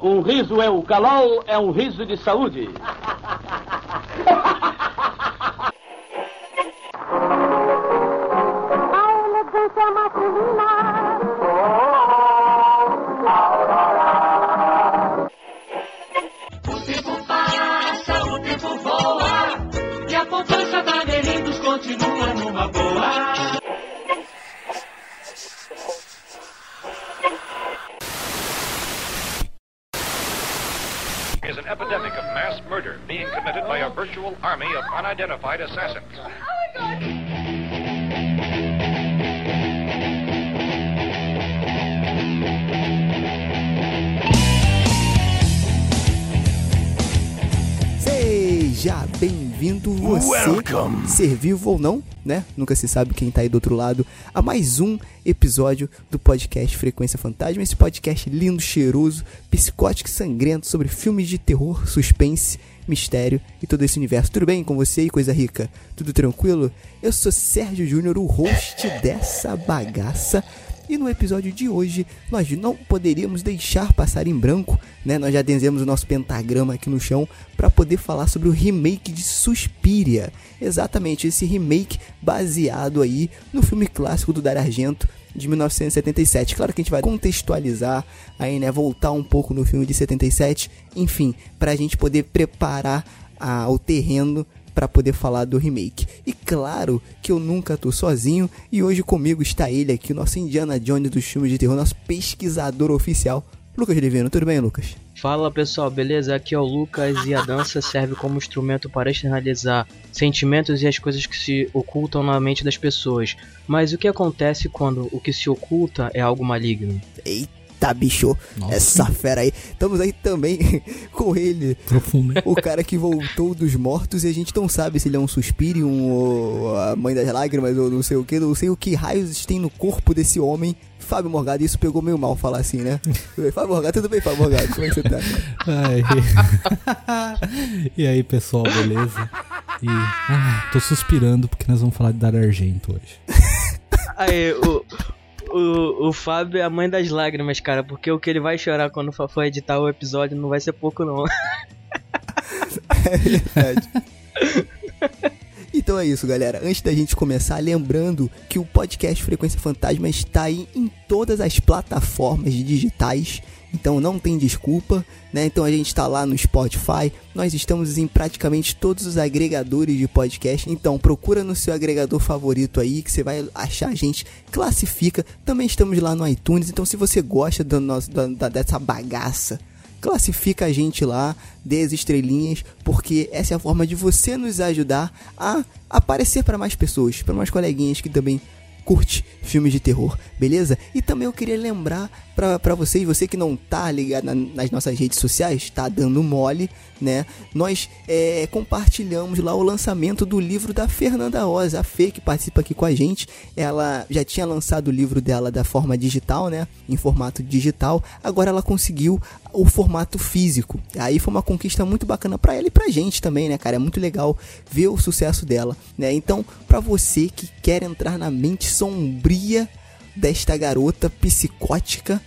Um riso é o calol, é um riso de saúde. Unidentified assassins. Seja bem-vindo. Você, ser vivo ou não, né? Nunca se sabe quem tá aí do outro lado, a mais um episódio do podcast Frequência Fantasma, esse podcast lindo, cheiroso, psicótico e sangrento sobre filmes de terror, suspense, mistério e todo esse universo. Tudo bem com você e coisa rica? Tudo tranquilo? Eu sou Sérgio Júnior, o host dessa bagaça. E no episódio de hoje, nós não poderíamos deixar passar em branco, né? Nós já desenhamos o nosso pentagrama aqui no chão para poder falar sobre o remake de Suspiria. Exatamente, esse remake baseado aí no filme clássico do Dario Argento de 1977. Claro que a gente vai contextualizar aí, né, voltar um pouco no filme de 77, enfim, pra gente poder preparar a, o terreno para poder falar do remake. E claro que eu nunca tô sozinho e hoje comigo está ele aqui, o nosso Indiana Jones dos filmes de terror, nosso pesquisador oficial, Lucas Livino. Tudo bem, Lucas? Fala pessoal, beleza? Aqui é o Lucas e a dança serve como instrumento para externalizar sentimentos e as coisas que se ocultam na mente das pessoas. Mas o que acontece quando o que se oculta é algo maligno? Eita, bicho, essa fera aí. Estamos aí também com ele, Profundo. o cara que voltou dos mortos e a gente não sabe se ele é um suspiro, um, ou a mãe das lágrimas ou não sei o que, não sei o que raios tem no corpo desse homem. Fábio Morgado, isso pegou meio mal falar assim, né? Fábio Morgado, tudo bem, Fábio Morgado? Como é que você tá? Ai. e aí, pessoal, beleza? E ah, tô suspirando porque nós vamos falar de Dario Argento hoje. Aí, o, o, o Fábio é a mãe das lágrimas, cara, porque o que ele vai chorar quando for for editar o episódio não vai ser pouco, não. É verdade. Então é isso, galera. Antes da gente começar, lembrando que o podcast Frequência Fantasma está aí em todas as plataformas digitais. Então não tem desculpa, né? Então a gente está lá no Spotify, nós estamos em praticamente todos os agregadores de podcast. Então procura no seu agregador favorito aí que você vai achar a gente, classifica. Também estamos lá no iTunes. Então se você gosta do nosso, da- da- dessa bagaça, classifica a gente lá, dê as estrelinhas, porque essa é a forma de você nos ajudar a aparecer para mais pessoas, para mais coleguinhas que também curte filmes de terror, beleza? E também eu queria lembrar pra vocês, você que não tá ligado na- nas nossas redes sociais, tá dando mole, né? Nós é, compartilhamos lá o lançamento do livro da Fernanda Oz, a Fê que participa aqui com a gente. Ela já tinha lançado o livro dela da forma digital, né? Em formato digital. Agora ela conseguiu o formato físico. Aí foi uma conquista muito bacana pra ela e pra gente também, né, cara? É muito legal ver o sucesso dela, né? Então, pra você que quer entrar na mente sombria desta garota psicótica,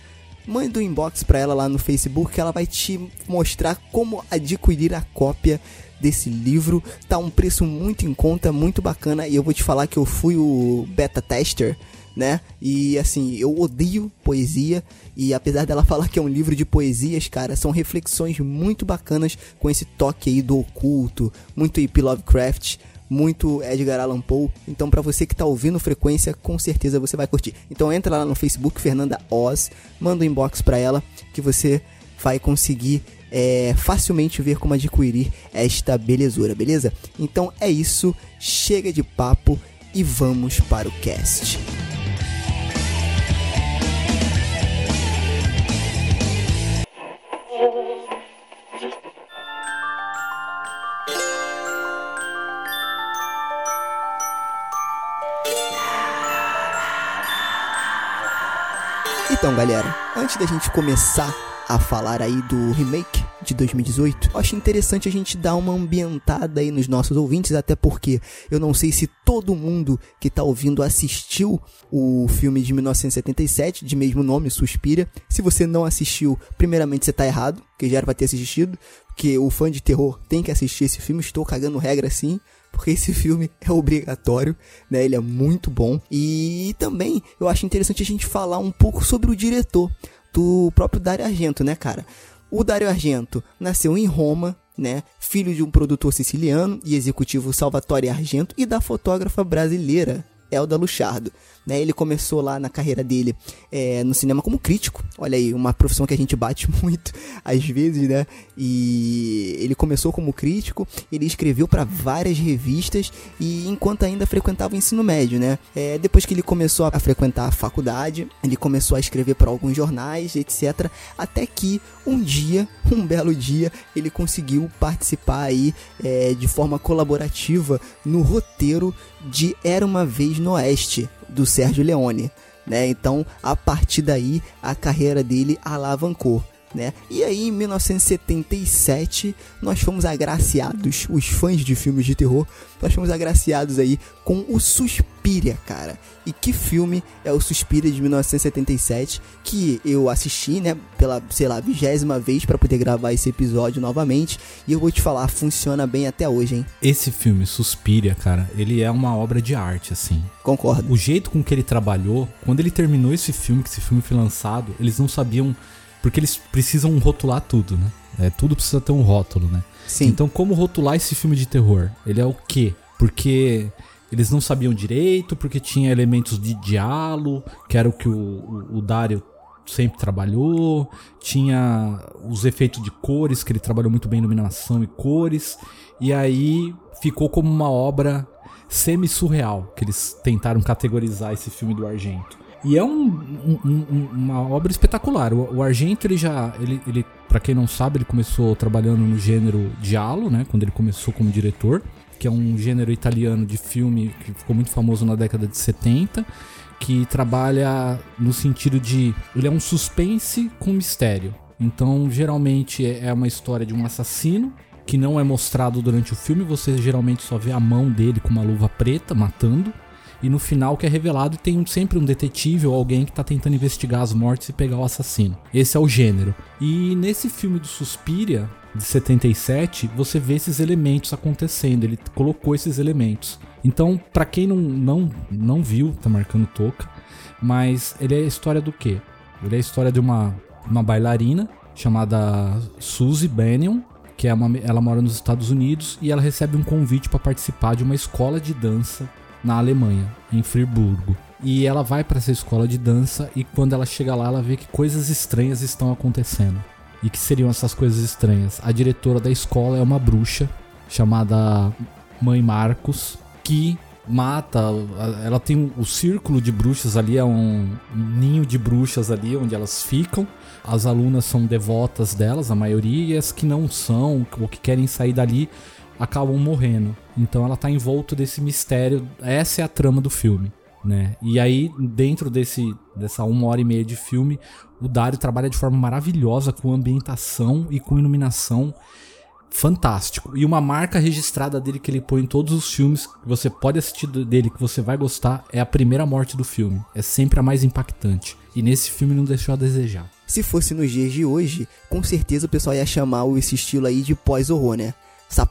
manda um inbox pra ela lá no Facebook ela vai te mostrar como adquirir a cópia desse livro. Tá um preço muito em conta, muito bacana e eu vou te falar que eu fui o beta tester, né? E assim, eu odeio poesia e apesar dela falar que é um livro de poesias, cara, são reflexões muito bacanas com esse toque aí do oculto, muito H.P. Lovecraft muito Edgar Allan Poe. Então, pra você que tá ouvindo frequência, com certeza você vai curtir. Então, entra lá no Facebook, Fernanda Oz, manda um inbox pra ela que você vai conseguir é, facilmente ver como adquirir esta belezura, beleza? Então é isso, chega de papo e vamos para o cast. Então, galera, antes da gente começar a falar aí do remake de 2018, eu acho interessante a gente dar uma ambientada aí nos nossos ouvintes, até porque eu não sei se todo mundo que tá ouvindo assistiu o filme de 1977, de mesmo nome, Suspira. Se você não assistiu, primeiramente você tá errado, que já era pra ter assistido, porque o fã de terror tem que assistir esse filme, estou cagando regra sim porque esse filme é obrigatório, né? Ele é muito bom. E também eu acho interessante a gente falar um pouco sobre o diretor do próprio Dario Argento, né, cara? O Dario Argento nasceu em Roma, né? Filho de um produtor siciliano e executivo Salvatore Argento e da fotógrafa brasileira Elda Luchardo. Né, ele começou lá na carreira dele é, no cinema como crítico. Olha aí, uma profissão que a gente bate muito às vezes, né? E ele começou como crítico, ele escreveu para várias revistas e enquanto ainda frequentava o ensino médio, né? É, depois que ele começou a frequentar a faculdade, ele começou a escrever para alguns jornais, etc. Até que um dia, um belo dia, ele conseguiu participar aí é, de forma colaborativa no roteiro de Era uma Vez no Oeste, do Sérgio Leone. Né? Então, a partir daí, a carreira dele alavancou. Né? E aí, em 1977, nós fomos agraciados, os fãs de filmes de terror, nós fomos agraciados aí com o Suspiria, cara. E que filme é o Suspiria de 1977, que eu assisti, né, pela, sei lá, vigésima vez para poder gravar esse episódio novamente, e eu vou te falar, funciona bem até hoje, hein? Esse filme, Suspiria, cara, ele é uma obra de arte, assim. Concordo. O jeito com que ele trabalhou, quando ele terminou esse filme, que esse filme foi lançado, eles não sabiam porque eles precisam rotular tudo, né? É, tudo precisa ter um rótulo, né? Sim. Então, como rotular esse filme de terror? Ele é o quê? Porque eles não sabiam direito, porque tinha elementos de diálogo, que era o que o, o, o Dario sempre trabalhou, tinha os efeitos de cores, que ele trabalhou muito bem iluminação e cores, e aí ficou como uma obra semi-surreal, que eles tentaram categorizar esse filme do Argento. E é um, um, um, uma obra espetacular. O, o Argento, ele já. Ele, ele para quem não sabe, ele começou trabalhando no gênero giallo, né? Quando ele começou como diretor, que é um gênero italiano de filme que ficou muito famoso na década de 70, que trabalha no sentido de. Ele é um suspense com mistério. Então, geralmente é, é uma história de um assassino que não é mostrado durante o filme. Você geralmente só vê a mão dele com uma luva preta matando e no final que é revelado tem sempre um detetive ou alguém que tá tentando investigar as mortes e pegar o assassino. Esse é o gênero. E nesse filme do Suspiria, de 77, você vê esses elementos acontecendo, ele colocou esses elementos. Então, para quem não, não, não viu, tá marcando toca, mas ele é a história do quê? Ele é a história de uma, uma bailarina chamada Suzy Bannion, que é uma, ela mora nos Estados Unidos e ela recebe um convite para participar de uma escola de dança na Alemanha, em Friburgo. E ela vai para essa escola de dança e quando ela chega lá, ela vê que coisas estranhas estão acontecendo. E que seriam essas coisas estranhas? A diretora da escola é uma bruxa chamada Mãe Marcos, que mata. Ela tem o círculo de bruxas ali, é um ninho de bruxas ali onde elas ficam. As alunas são devotas delas, a maioria, e as que não são, ou que querem sair dali, acabam morrendo. Então ela tá envolto desse mistério. Essa é a trama do filme. Né? E aí, dentro desse, dessa uma hora e meia de filme, o Dario trabalha de forma maravilhosa com ambientação e com iluminação fantástico. E uma marca registrada dele que ele põe em todos os filmes que você pode assistir dele, que você vai gostar, é a primeira morte do filme. É sempre a mais impactante. E nesse filme não deixou a desejar. Se fosse nos dias de hoje, com certeza o pessoal ia chamar esse estilo aí de pós-horror, né? Essa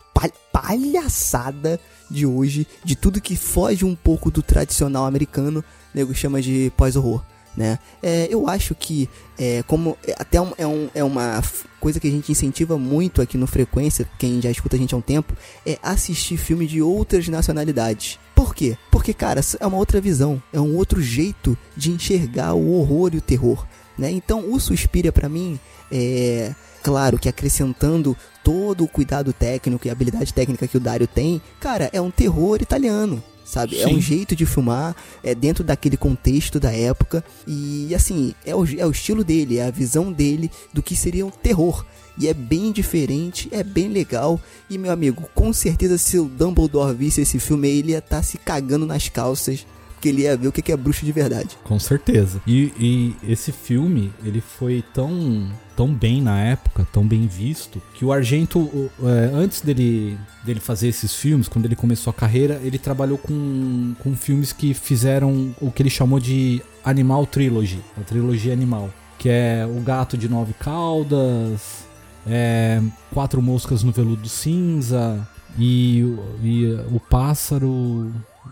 palhaçada de hoje, de tudo que foge um pouco do tradicional americano, nego chama de pós-horror. Né? É, eu acho que, é, como é, até um, é, um, é uma coisa que a gente incentiva muito aqui no Frequência, quem já escuta a gente há um tempo, é assistir filme de outras nacionalidades. Por quê? Porque, cara, é uma outra visão, é um outro jeito de enxergar o horror e o terror. Né? Então, o Suspiria, para mim, é Claro que acrescentando todo o cuidado técnico e habilidade técnica que o Dario tem, cara, é um terror italiano sabe? Sim. É um jeito de filmar, é dentro daquele contexto da época. E assim, é o, é o estilo dele, é a visão dele do que seria um terror. E é bem diferente, é bem legal. E meu amigo, com certeza se o Dumbledore visse esse filme, ele ia estar tá se cagando nas calças que ele ia ver o que é bruxo de verdade. Com certeza. E, e esse filme, ele foi tão, tão bem na época, tão bem visto, que o Argento, é, antes dele, dele fazer esses filmes, quando ele começou a carreira, ele trabalhou com, com filmes que fizeram o que ele chamou de Animal Trilogy, a trilogia animal. Que é O Gato de Nove Caudas, é, Quatro Moscas no Veludo Cinza e, e o Pássaro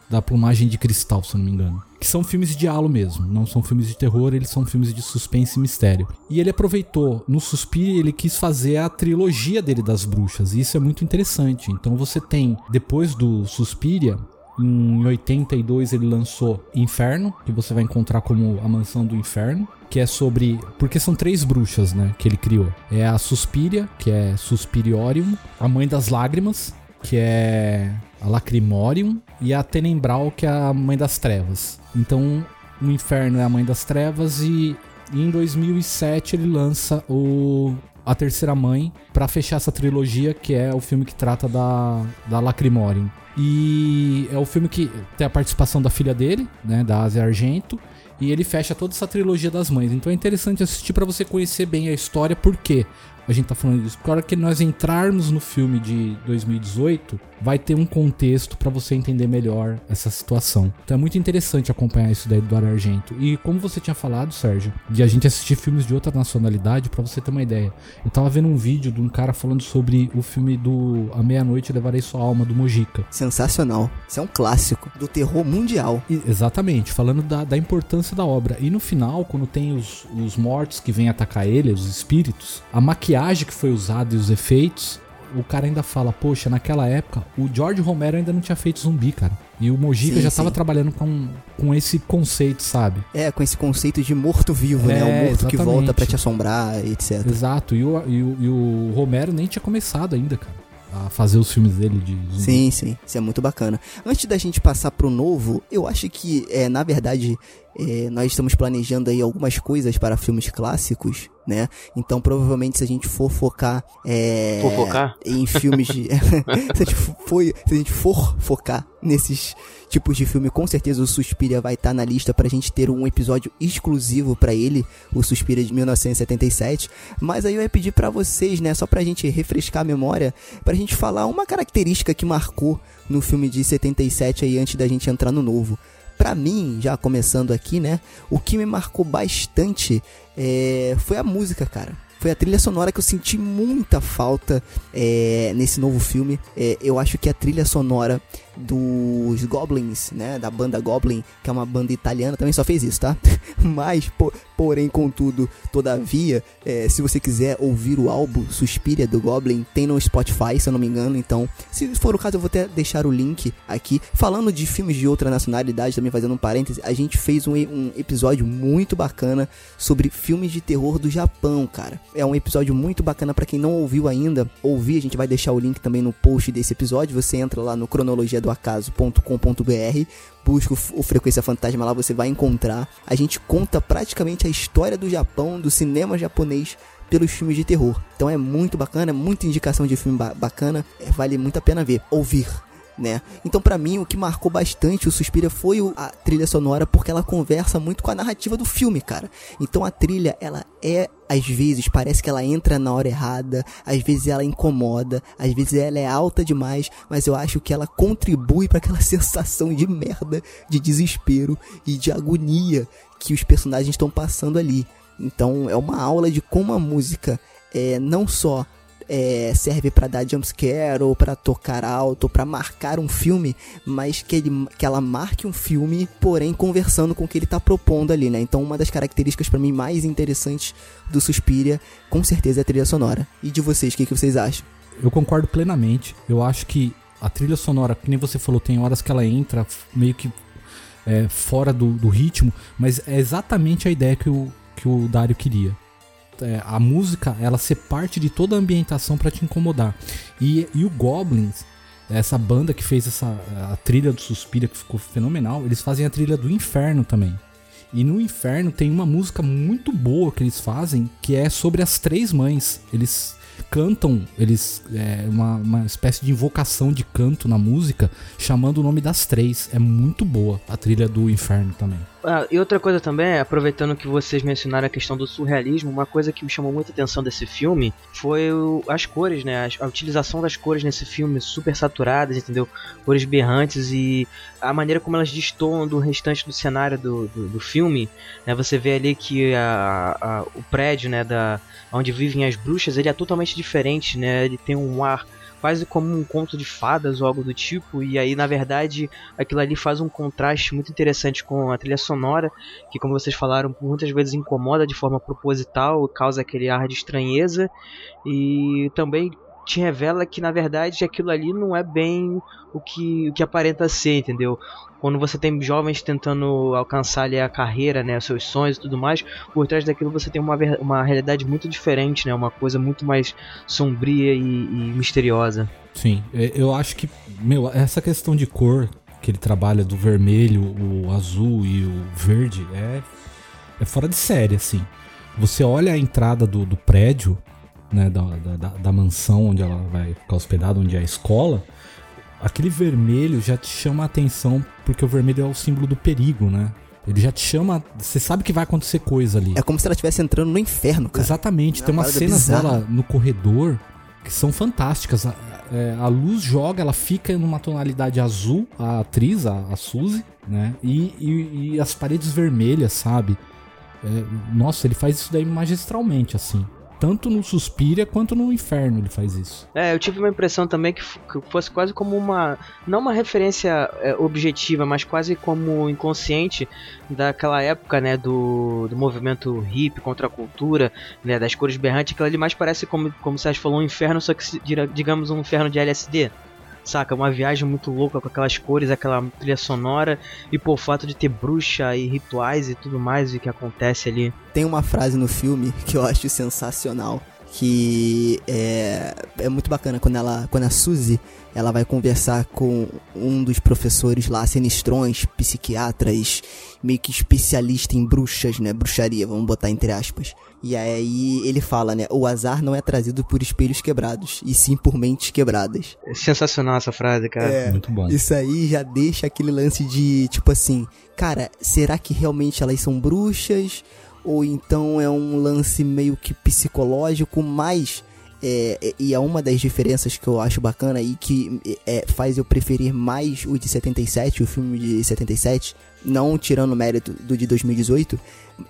da Plumagem de Cristal, se eu não me engano. Que são filmes de diálogo mesmo, não são filmes de terror, eles são filmes de suspense e mistério. E ele aproveitou, no Suspiria, ele quis fazer a trilogia dele das bruxas, e isso é muito interessante. Então você tem, depois do Suspiria, em 82 ele lançou Inferno, que você vai encontrar como a Mansão do Inferno, que é sobre, porque são três bruxas, né, que ele criou. É a Suspiria, que é Suspiriorium, a Mãe das Lágrimas, que é a Lacrimorium, e a Tenembral, que é a Mãe das Trevas. Então, o Inferno é a Mãe das Trevas e em 2007 ele lança o a terceira mãe pra fechar essa trilogia que é o filme que trata da da Lacrimorium. E é o filme que tem a participação da filha dele, né, da Asia Argento, e ele fecha toda essa trilogia das mães. Então é interessante assistir pra você conhecer bem a história, por quê? A gente tá falando disso. Porque a hora que nós entrarmos no filme de 2018, vai ter um contexto pra você entender melhor essa situação. Então é muito interessante acompanhar isso daí do Ar Argento. E como você tinha falado, Sérgio, de a gente assistir filmes de outra nacionalidade, pra você ter uma ideia. Eu tava vendo um vídeo de um cara falando sobre o filme do A Meia-Noite Levarei Sua Alma, do Mojica. Sensacional. Isso é um clássico do terror mundial. E- Exatamente, falando da, da importância da obra. E no final, quando tem os, os mortos que vêm atacar ele, os espíritos, a maquiagem que foi usada e os efeitos, o cara ainda fala, poxa, naquela época, o George Romero ainda não tinha feito zumbi, cara. E o Mojica Sim, já sim. tava trabalhando com, com esse conceito, sabe? É, com esse conceito de morto-vivo, né? É, O morto que exatamente. volta pra te assombrar, etc. Exato, e o, e, o, e o Romero nem tinha começado ainda, cara, a fazer os filmes dele de zumbi. Sim, sim. Isso é muito bacana. Antes da gente passar pro novo, eu acho que, é, na verdade, é, nós estamos planejando aí algumas coisas para filmes clássicos, né? Então, provavelmente, se a gente for focar é, Fofocar? em filmes de. se, a gente for, se a gente for focar nesses tipos de filme, com certeza o Suspiria vai estar na lista pra gente ter um episódio exclusivo pra ele, o Suspiria de 1977. Mas aí eu ia pedir pra vocês, né, só pra gente refrescar a memória, pra gente falar uma característica que marcou no filme de 77 aí antes da gente entrar no novo. Pra mim, já começando aqui, né, o que me marcou bastante é, foi a música, cara. Foi a trilha sonora que eu senti muita falta é, nesse novo filme. É, eu acho que a trilha sonora dos Goblins, né, da banda Goblin, que é uma banda italiana, também só fez isso, tá? Mas, po- porém, contudo, todavia, é, se você quiser ouvir o álbum Suspiria do Goblin, tem no Spotify, se eu não me engano. Então, se for o caso, eu vou até deixar o link aqui. Falando de filmes de outra nacionalidade, também fazendo um parêntese, a gente fez um, um episódio muito bacana sobre filmes de terror do Japão, cara. É um episódio muito bacana pra quem não ouviu ainda. Ouvir, a gente vai deixar o link também no post desse episódio. Você entra lá no cronologiadoacaso.com.br, busca o Frequência Fantasma lá, você vai encontrar. A gente conta praticamente a história do Japão, do cinema japonês pelos filmes de terror. Então é muito bacana, muita indicação de filme ba- bacana, é, vale muito a pena ver, ouvir. Né? Então pra mim o que marcou bastante o Suspiria foi a trilha sonora porque ela conversa muito com a narrativa do filme, cara. Então a trilha ela é às vezes parece que ela entra na hora errada, às vezes ela incomoda, às vezes ela é alta demais, mas eu acho que ela contribui para aquela sensação de merda, de desespero e de agonia que os personagens estão passando ali. Então é uma aula de como a música é não só é, serve pra dar jumpscare ou pra tocar alto pra marcar um filme, mas que, ele, que ela marque um filme, porém conversando com o que ele tá propondo ali, né? Então uma das características pra mim mais interessantes do Suspiria, com certeza é a trilha sonora. E de vocês, o que, que vocês acham? Eu concordo plenamente. Eu acho que a trilha sonora, que nem você falou, tem horas que ela entra meio que é, fora do, do ritmo, mas é exatamente a ideia que o, que o Dario queria. É, a música, ela ser parte de toda a ambientação pra te incomodar. E, e o Goblins, essa banda que fez essa a trilha do Suspira, que ficou fenomenal, eles fazem a trilha do Inferno também. E no inferno tem uma música muito boa que eles fazem, que é sobre as três mães. Eles cantam, eles é uma, uma espécie de invocação de canto na música, chamando o nome das três. É muito boa a trilha do inferno também. Ah, e outra coisa também, aproveitando que vocês mencionaram a questão do surrealismo, uma coisa que me chamou muita atenção desse filme foi o, as cores, né? A, a, utilização das cores nesse filme super saturadas, entendeu? Cores berrantes e a maneira como elas destoam do restante do cenário do, do, do filme. Né? Você vê ali que a, a, o prédio, né, da, onde vivem as bruxas, ele é totalmente diferente, né? Ele tem um ar quase como um conto de fadas ou algo do tipo, e aí na verdade aquilo ali faz um contraste muito interessante com a trilha sonora, que como vocês falaram, muitas vezes incomoda de forma proposital, causa aquele ar de estranheza, e também te revela que na verdade aquilo ali não é bem o que, o que aparenta ser, entendeu? Quando você tem jovens tentando alcançar ali, a carreira, né, seus sonhos e tudo mais, por trás daquilo você tem uma, uma realidade muito diferente, né, uma coisa muito mais sombria e, e misteriosa. Sim, é, eu acho que, meu, essa questão de cor que ele trabalha do vermelho, o azul e o verde é, é fora de série, assim. Você olha a entrada do, do prédio, né, da, da, da, mansão onde ela vai ficar hospedada, onde é a escola, aquele vermelho já te chama a atenção porque o vermelho é o símbolo do perigo, né? Ele já te chama. Você sabe que vai acontecer coisa ali. É como se ela estivesse entrando no inferno, cara. Exatamente. Tem umas cenas dela no corredor que são fantásticas. A, é, a, luz joga, ela fica numa tonalidade azul, a atriz, a, a Suzy, né? E, e, e, as paredes vermelhas, sabe? É, nossa, ele faz isso daí magistralmente, assim tanto no Suspiria quanto no Inferno ele faz isso. É, eu tive uma impressão também que, que fosse quase como uma. Não uma referência é, objetiva, mas quase como inconsciente daquela época, né? Do, do movimento hip contra a cultura, né? Das cores berrantes. Aquilo ali mais parece, como, como você falou, um inferno, só que digamos um inferno de LSD saca? Uma viagem muito louca com aquelas cores, aquela trilha sonora e por fato de ter bruxa e rituais e tudo mais o que acontece ali. Tem uma frase no filme que eu acho sensacional, que é, é muito bacana quando ela quando a Suzy ela vai conversar com um dos professores lá sinistrões, psiquiatras, meio que especialista em bruxas, né, bruxaria, vamos botar entre aspas. E aí ele fala, né, o azar não é trazido por espelhos quebrados, e sim por mentes quebradas. É sensacional essa frase, cara. É, muito bom. Isso aí já deixa aquele lance de, tipo assim, cara, será que realmente elas são bruxas? Ou então é um lance meio que psicológico, mas é, é, e é uma das diferenças que eu acho bacana e que é, faz eu preferir mais o de 77, o filme de 77, não tirando o mérito do de 2018,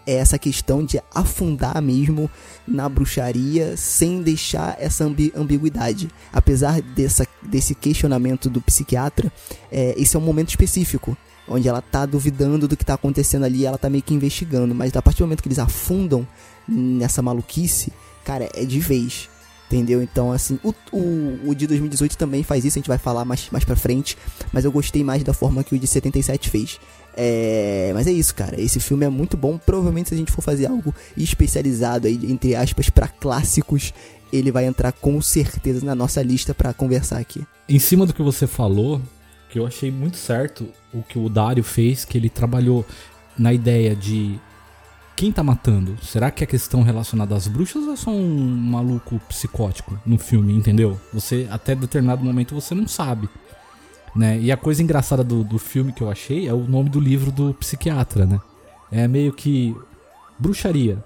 é essa questão de afundar mesmo na bruxaria sem deixar essa ambi ambiguidade. Apesar dessa, desse questionamento do psiquiatra, é, esse é um momento específico onde ela tá duvidando do que tá acontecendo ali, ela tá meio que investigando, mas a partir do momento que eles afundam nessa maluquice, cara, é de vez. Entendeu? Então, assim, o, o, o de 2018 também faz isso, a gente vai falar mais, mais pra frente. Mas eu gostei mais da forma que o de 77 fez. É, mas é isso, cara. Esse filme é muito bom. Provavelmente, se a gente for fazer algo especializado aí, entre aspas, para clássicos, ele vai entrar com certeza na nossa lista para conversar aqui. Em cima do que você falou, que eu achei muito certo o que o Dario fez, que ele trabalhou na ideia de quem tá matando? Será que é questão relacionada às bruxas ou é só um maluco psicótico no filme, entendeu? Você, até determinado momento, você não sabe. Né? E a coisa engraçada do, do filme que eu achei é o nome do livro do psiquiatra, né? É meio que bruxaria.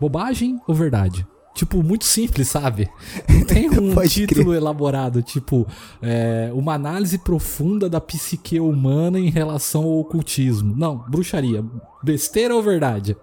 Bobagem ou verdade? Tipo, muito simples, sabe? Tem um título crer. elaborado, tipo, é, uma análise profunda da psique humana em relação ao ocultismo. Não, bruxaria. Besteira ou verdade?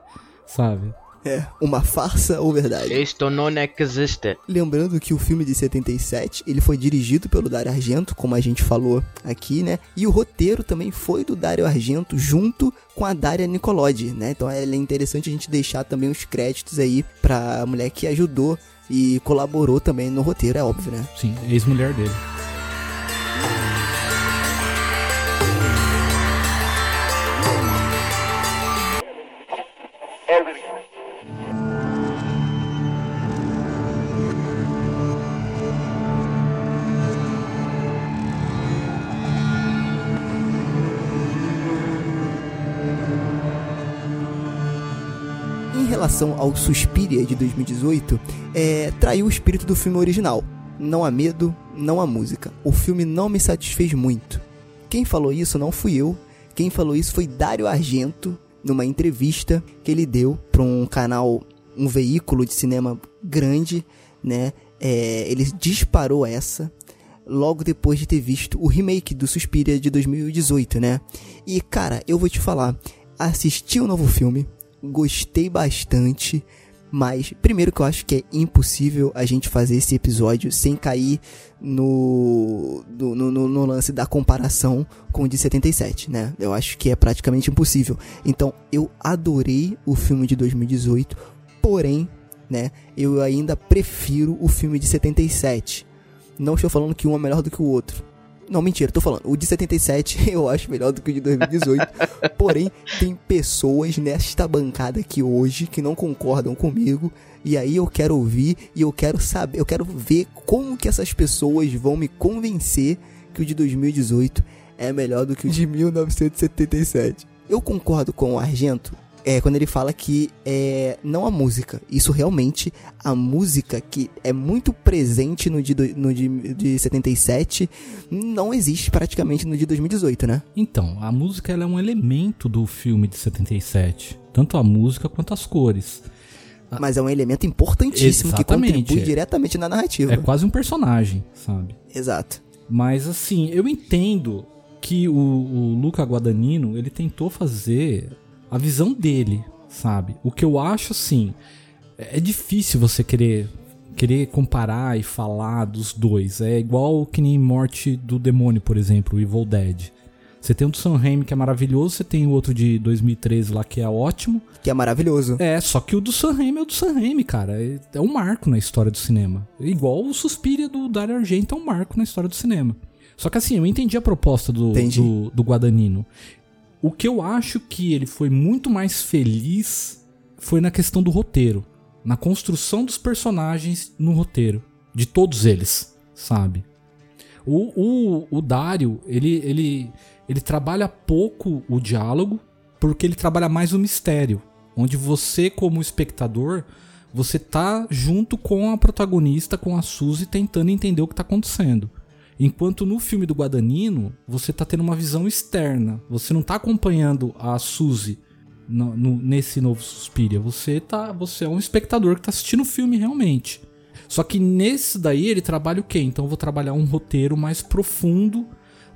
Sabe? É, uma farsa ou verdade? Isto não existe. Lembrando que o filme de 77, ele foi dirigido pelo Dario Argento, como a gente falou aqui, né? E o roteiro também foi do Dario Argento junto com a Daria Nicolodi, né? Então é interessante a gente deixar também os créditos aí pra mulher que ajudou e colaborou também no roteiro, é óbvio, né? Sim, ex-mulher dele. Ao Suspiria de 2018, é, traiu o espírito do filme original. Não há medo, não há música. O filme não me satisfez muito. Quem falou isso não fui eu. Quem falou isso foi Dário Argento, numa entrevista que ele deu para um canal, um veículo de cinema grande, né? É, ele disparou essa logo depois de ter visto o remake do Suspiria de 2018, né? E cara, eu vou te falar, assisti o novo filme, gostei bastante, mas primeiro que eu acho que é impossível a gente fazer esse episódio sem cair no, no, no, no lance da comparação com o de 77, né? Eu acho que é praticamente impossível. Então eu adorei o filme de 2018, porém, né, eu ainda prefiro o filme de 77. Não estou falando que um é melhor do que o outro. Não, mentira, tô falando. O de 77 eu acho melhor do que o de 2018. porém, tem pessoas nesta bancada aqui hoje que não concordam comigo. E aí eu quero ouvir e eu quero saber, eu quero ver como que essas pessoas vão me convencer que o de 2018 é melhor do que o de 1977. Eu concordo com o Argento é quando ele fala que é, não a música. Isso realmente, a música que é muito presente no de, no de, de 77, não existe praticamente no de 2018, né? Então, a música ela é um elemento do filme de 77. Tanto a música quanto as cores. Mas é um elemento importantíssimo Exatamente, que contribui diretamente na narrativa. É quase um personagem, sabe? Exato. Mas assim, eu entendo que o, o Luca Guadagnino, ele tentou fazer a visão dele, sabe? O que eu acho assim, é difícil você querer querer comparar e falar dos dois. É igual que nem Morte do Demônio, por exemplo, o Evil Dead. Você tem um do Sam Raimi que é maravilhoso, você tem o outro de 2013 lá que é ótimo. Que é maravilhoso. É, só que o do Sam Raimi é o do Sam Raimi, cara. É, é um marco na história do cinema. Igual o Suspiria do Dario Argento é um marco na história do cinema. Só que assim, eu entendi a proposta do, do, do Guadagnino. O que eu acho que ele foi muito mais feliz foi na questão do roteiro, na construção dos personagens no roteiro, de todos eles, sabe? O, o, o Dario, ele, ele, ele trabalha pouco o diálogo, porque ele trabalha mais o mistério, onde você, como espectador, você tá junto com a protagonista, com a Suzy, tentando entender o que tá acontecendo. Enquanto no filme do Guadagnino, você tá tendo uma visão externa. Você não tá acompanhando a Suzy no, no, nesse novo Suspiria. Você, tá, você é um espectador que tá assistindo o filme realmente. Só que nesse daí ele trabalha o quê? Então eu vou trabalhar um roteiro mais profundo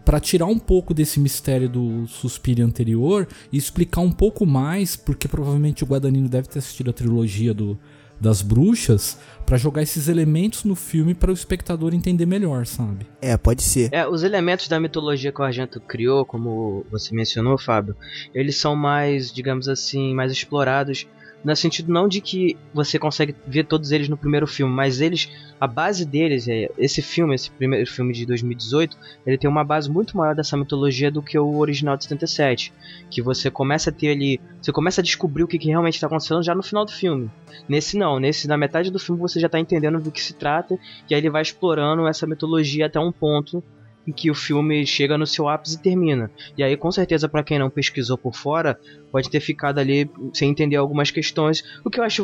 para tirar um pouco desse mistério do Suspiria anterior e explicar um pouco mais, porque provavelmente o Guadagnino deve ter assistido a trilogia do das bruxas para jogar esses elementos no filme para o espectador entender melhor, sabe? É, pode ser. É, os elementos da mitologia que o Argento criou, como você mencionou, Fábio, eles são mais, digamos assim, mais explorados no sentido não de que você consegue ver todos eles no primeiro filme, mas eles, a base deles, é esse filme, esse primeiro filme de 2018, ele tem uma base muito maior dessa mitologia do que o original de 77, que você começa a ter ali, você começa a descobrir o que, que realmente está acontecendo já no final do filme. Nesse não, nesse na metade do filme você já está entendendo do que se trata e aí ele vai explorando essa mitologia até um ponto em que o filme chega no seu ápice e termina. E aí, com certeza, para quem não pesquisou por fora, pode ter ficado ali sem entender algumas questões, o que eu acho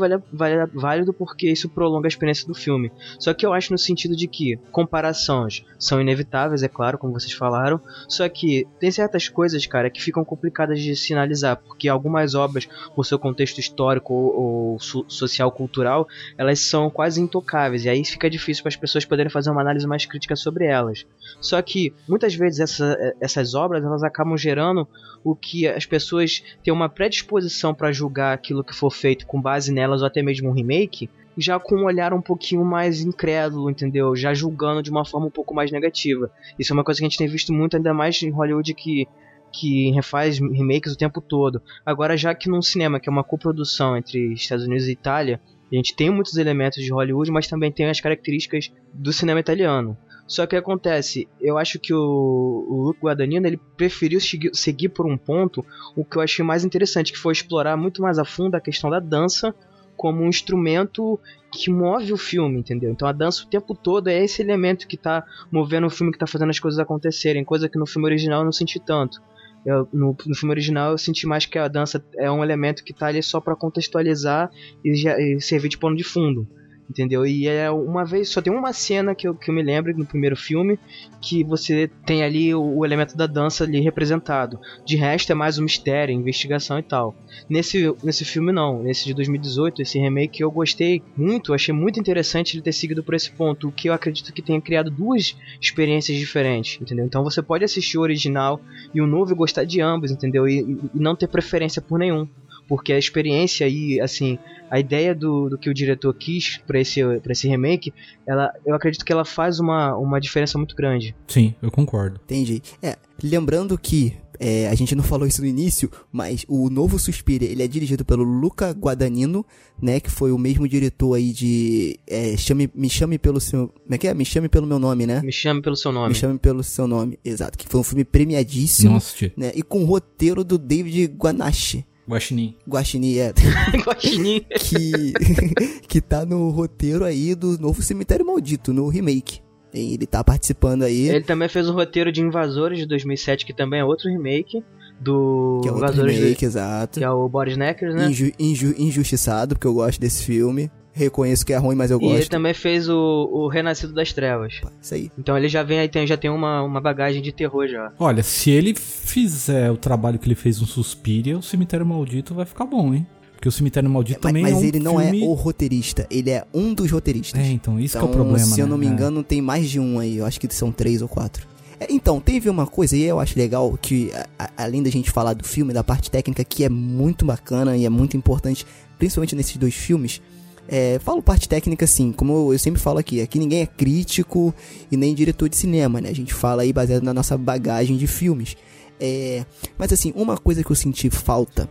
válido porque isso prolonga a experiência do filme. Só que eu acho no sentido de que comparações são inevitáveis, é claro, como vocês falaram, só que tem certas coisas, cara, que ficam complicadas de sinalizar, porque algumas obras, por seu contexto histórico ou, ou social cultural, elas são quase intocáveis, e aí fica difícil para as pessoas poderem fazer uma análise mais crítica sobre elas. Só que muitas vezes essa, essas obras elas acabam gerando o que as pessoas têm uma predisposição para julgar aquilo que for feito com base nelas ou até mesmo um remake, já com um olhar um pouquinho mais incrédulo, entendeu? Já julgando de uma forma um pouco mais negativa. Isso é uma coisa que a gente tem visto muito, ainda mais em Hollywood, que, que refaz remakes o tempo todo. Agora, já que num cinema que é uma coprodução entre Estados Unidos e Itália, a gente tem muitos elementos de Hollywood, mas também tem as características do cinema italiano. Só que acontece, eu acho que o, o Luke Guadagnino ele preferiu seguir, por um ponto o que eu achei mais interessante, que foi explorar muito mais a fundo a questão da dança como um instrumento que move o filme, entendeu? Então a dança o tempo todo é esse elemento que tá movendo o filme, que tá fazendo as coisas acontecerem, coisa que no filme original eu não senti tanto. Eu, no, no filme original eu senti mais que a dança é um elemento que tá ali só para contextualizar e, e servir de pano de fundo entendeu? E é uma vez, só tem uma cena que eu, que eu me lembro no primeiro filme que você tem ali o, o, elemento da dança ali representado. De resto é mais um mistério, investigação e tal. Nesse, nesse filme não, nesse de 2018, esse remake eu gostei muito, achei muito interessante ele ter seguido por esse ponto, o que eu acredito que tenha criado duas experiências diferentes, entendeu? Então você pode assistir o original e o novo e gostar de ambos, entendeu? E, e não ter preferência por nenhum porque a experiência e assim a ideia do, do que o diretor quis para esse para esse remake ela eu acredito que ela faz uma, uma diferença muito grande sim eu concordo entendi é lembrando que é, a gente não falou isso no início, mas o novo Suspiria, ele é dirigido pelo Luca Guadagnino, né, que foi o mesmo diretor aí de é, chame, Me Chame Pelo Seu... Como é que é? Me Chame Pelo Meu Nome, né? Me Chame Pelo Seu Nome. Me Chame Pelo Seu Nome, exato, que foi um filme premiadíssimo, Nossa, né, e com roteiro do David Guanache, Guaxinim. Guaxinim, é. Guaxinim. que, que tá no roteiro aí do novo Cemitério Maldito, no remake. Ele tá participando aí. Ele também fez o roteiro de Invasores de 2007, que também é outro remake do que é outro Invasores remake, do... exato. que é o Boris Necker, né? Inju, inju, injustiçado, porque eu gosto desse filme. Reconheço que é ruim, mas eu E gosto. ele também fez o, o Renascido das Trevas. Isso aí. Então ele já vem aí, tem, já tem uma, uma bagagem de terror já. Olha, se ele fizer o trabalho que ele fez no Suspiria, o Cemitério Maldito vai ficar bom, hein? Porque o Cemitério Maldito Mas, também mas é um ele não filme... é o roteirista, ele é um dos roteiristas. É, então, isso então, que é o problema, se eu né? não me É. engano, tem mais de um aí. Eu acho que são três ou quatro. É, Então, teve uma coisa, e eu acho legal, que a- a- além da gente falar do filme, da parte técnica, que é muito bacana e é muito importante, principalmente nesses dois filmes. É, falo parte técnica assim, como eu, sempre falo aqui, aqui ninguém é crítico e nem diretor de cinema, né? A gente fala aí baseado na nossa bagagem de filmes. É, mas assim, uma coisa que eu senti falta,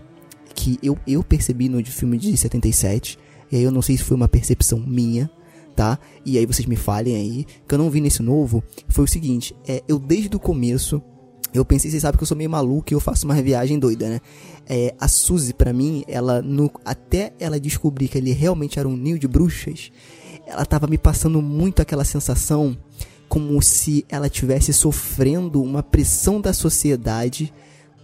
que eu, eu percebi no filme de 77, e aí eu não sei se foi uma percepção minha, tá? E aí vocês me falem aí, que eu não vi nesse novo, foi o seguinte, é, eu desde o começo, eu pensei, vocês sabem que eu sou meio maluco e eu faço uma viagem doida, né? É, a Suzy, pra mim, ela, no, até ela descobrir que ele realmente era um ninho de bruxas, ela tava me passando muito aquela sensação como se ela tivesse sofrendo uma pressão da sociedade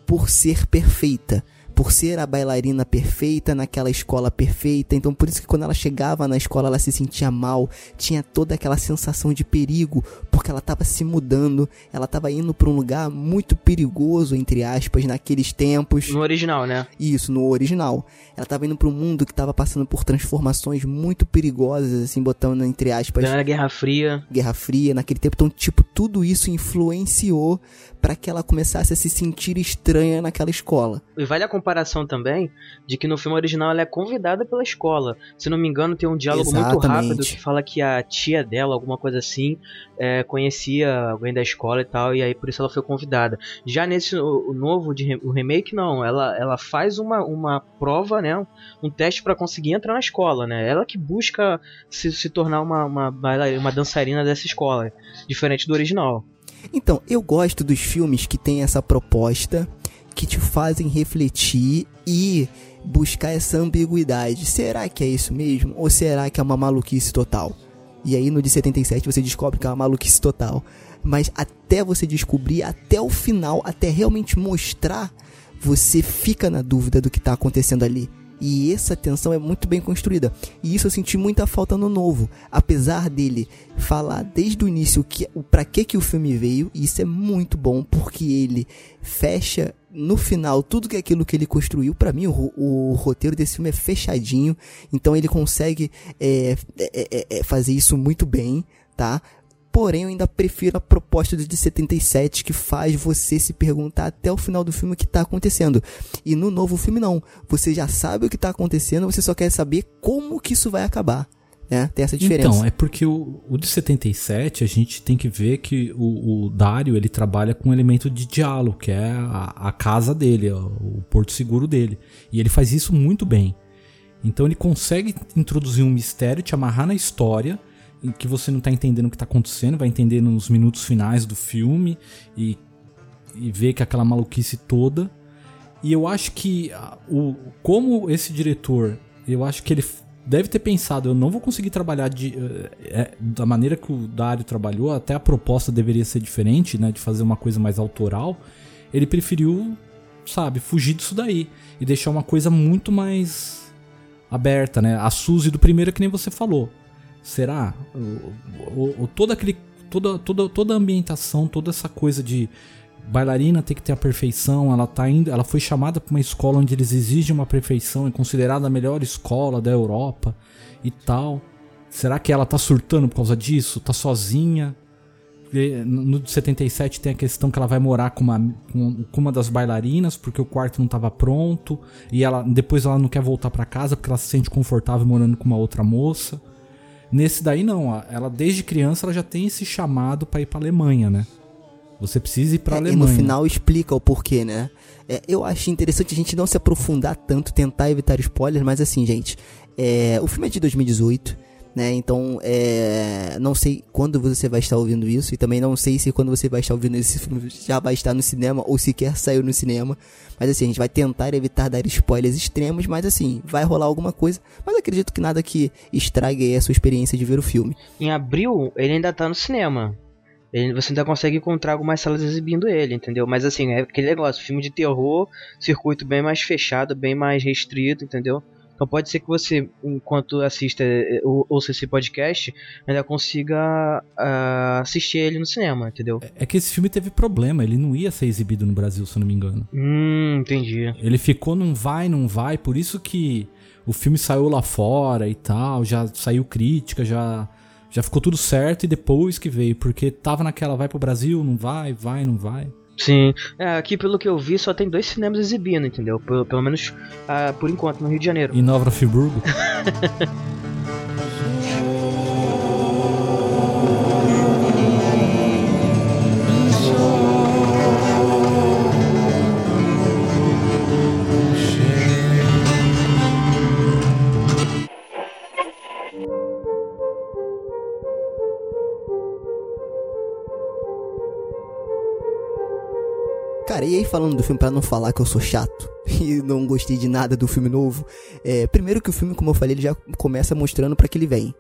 por ser perfeita, por ser a bailarina perfeita naquela escola perfeita. Então por isso que quando ela chegava na escola ela se sentia mal, tinha toda aquela sensação de perigo, porque ela estava se mudando, ela estava indo para um lugar muito perigoso entre aspas naqueles tempos. No original, né? Isso, no original. Ela estava indo para um mundo que estava passando por transformações muito perigosas, assim, botando entre aspas Era Guerra Fria. Guerra Fria naquele tempo. Então, tipo, tudo isso influenciou para que ela começasse a se sentir estranha naquela escola. E vale a comparação também de que no filme original ela é convidada pela escola. Se não me engano, tem um diálogo muito Exatamente. rápido que fala que a tia dela, alguma coisa assim, é, conhecia alguém da escola e tal, e aí por isso ela foi convidada. Já nesse o, o novo de o remake, não. Ela, ela faz uma, uma prova, né? Um teste para conseguir entrar na escola, né? Ela que busca se, se tornar uma, uma, uma dançarina dessa escola, diferente do original. Então, eu gosto dos filmes que tem essa proposta, que te fazem refletir e buscar essa ambiguidade. Será que é isso mesmo? Ou será que é uma maluquice total? E aí no de 77 você descobre que é uma maluquice total. Mas até você descobrir, até o final, até realmente mostrar, você fica na dúvida do que está acontecendo ali. E essa tensão é muito bem construída. E isso eu senti muita falta no novo. Apesar dele falar desde o início que, o para que que o filme veio, e isso é muito bom porque ele fecha no final tudo que é aquilo que ele construiu. Pra mim o, o roteiro desse filme é fechadinho, então ele consegue é, é, é, é, fazer isso muito bem, tá? Porém, eu ainda prefiro a proposta do de 77, que faz você se perguntar até o final do filme o que tá acontecendo. E no novo filme, não. Você já sabe o que tá acontecendo, você só quer saber como que isso vai acabar. Né? Tem essa diferença. Então, é porque o, o de 77 a gente tem que ver que o, o Dario ele trabalha com um elemento de diálogo, que é a, a casa dele, o porto seguro dele. E ele faz isso muito bem. Então ele consegue introduzir um mistério, te amarrar na história, em que você não tá entendendo o que tá acontecendo, vai entender nos minutos finais do filme e, e ver que aquela maluquice toda. E eu acho que o, como esse diretor, eu acho que ele deve ter pensado, eu não vou conseguir trabalhar de, eh, da maneira que o Dario trabalhou, até a proposta deveria ser diferente, né, de fazer uma coisa mais autoral. ele preferiu, sabe, fugir disso daí e deixar uma coisa muito mais aberta, né? A Suzy do primeiro é que nem você falou. Será? O, o, o, todo aquele, toda, toda, toda a ambientação, toda essa coisa de bailarina tem que ter a perfeição, ela tá indo, ela foi chamada para uma escola onde eles exigem uma perfeição, é considerada a melhor escola da Europa e tal. Será que ela tá surtando por causa disso? Tá sozinha? No de 77 tem a questão que ela vai morar com uma, com uma das bailarinas porque o quarto não estava pronto e ela depois ela não quer voltar para casa porque ela se sente confortável morando com uma outra moça. Nesse daí não, ela desde criança ela já tem esse chamado para ir para Alemanha, né? Você precisa ir para é, Alemanha. E no final explica o porquê, né? É, eu acho interessante a gente não se aprofundar tanto, tentar evitar spoilers, mas assim, gente, é, o filme é de 2018 né? Então, é, não sei quando você vai estar ouvindo isso e também não sei se quando você vai estar ouvindo esse filme já vai estar no cinema ou sequer saiu no cinema. Mas assim, a gente vai tentar evitar dar spoilers extremos, mas assim, vai rolar alguma coisa. Mas acredito que nada que estrague a sua experiência de ver o filme. Em abril, ele ainda tá no cinema. Ele, você ainda consegue encontrar algumas salas exibindo ele, entendeu? Mas assim, é aquele negócio, filme de terror, circuito bem mais fechado, bem mais restrito, entendeu? Então pode ser que você, enquanto assista eh, ou ouça esse podcast, ainda consiga uh, assistir ele no cinema, entendeu? É, é, que esse filme teve problema, ele não ia ser exibido no Brasil, se eu não me engano. Hum, entendi. Ele ficou num vai, não vai, por isso que o filme saiu lá fora e tal, já saiu crítica, já já ficou tudo certo e depois que veio, porque tava naquela vai pro Brasil, não vai, vai, não vai. Sim, é, aqui pelo que eu vi só tem dois cinemas exibindo, entendeu? Pelo, pelo menos uh, por enquanto no Rio de Janeiro. Em Nova Friburgo? e aí falando do filme, para não falar que eu sou chato e não gostei de nada do filme novo, é, primeiro que o filme, como eu falei, ele já começa mostrando para que ele vem.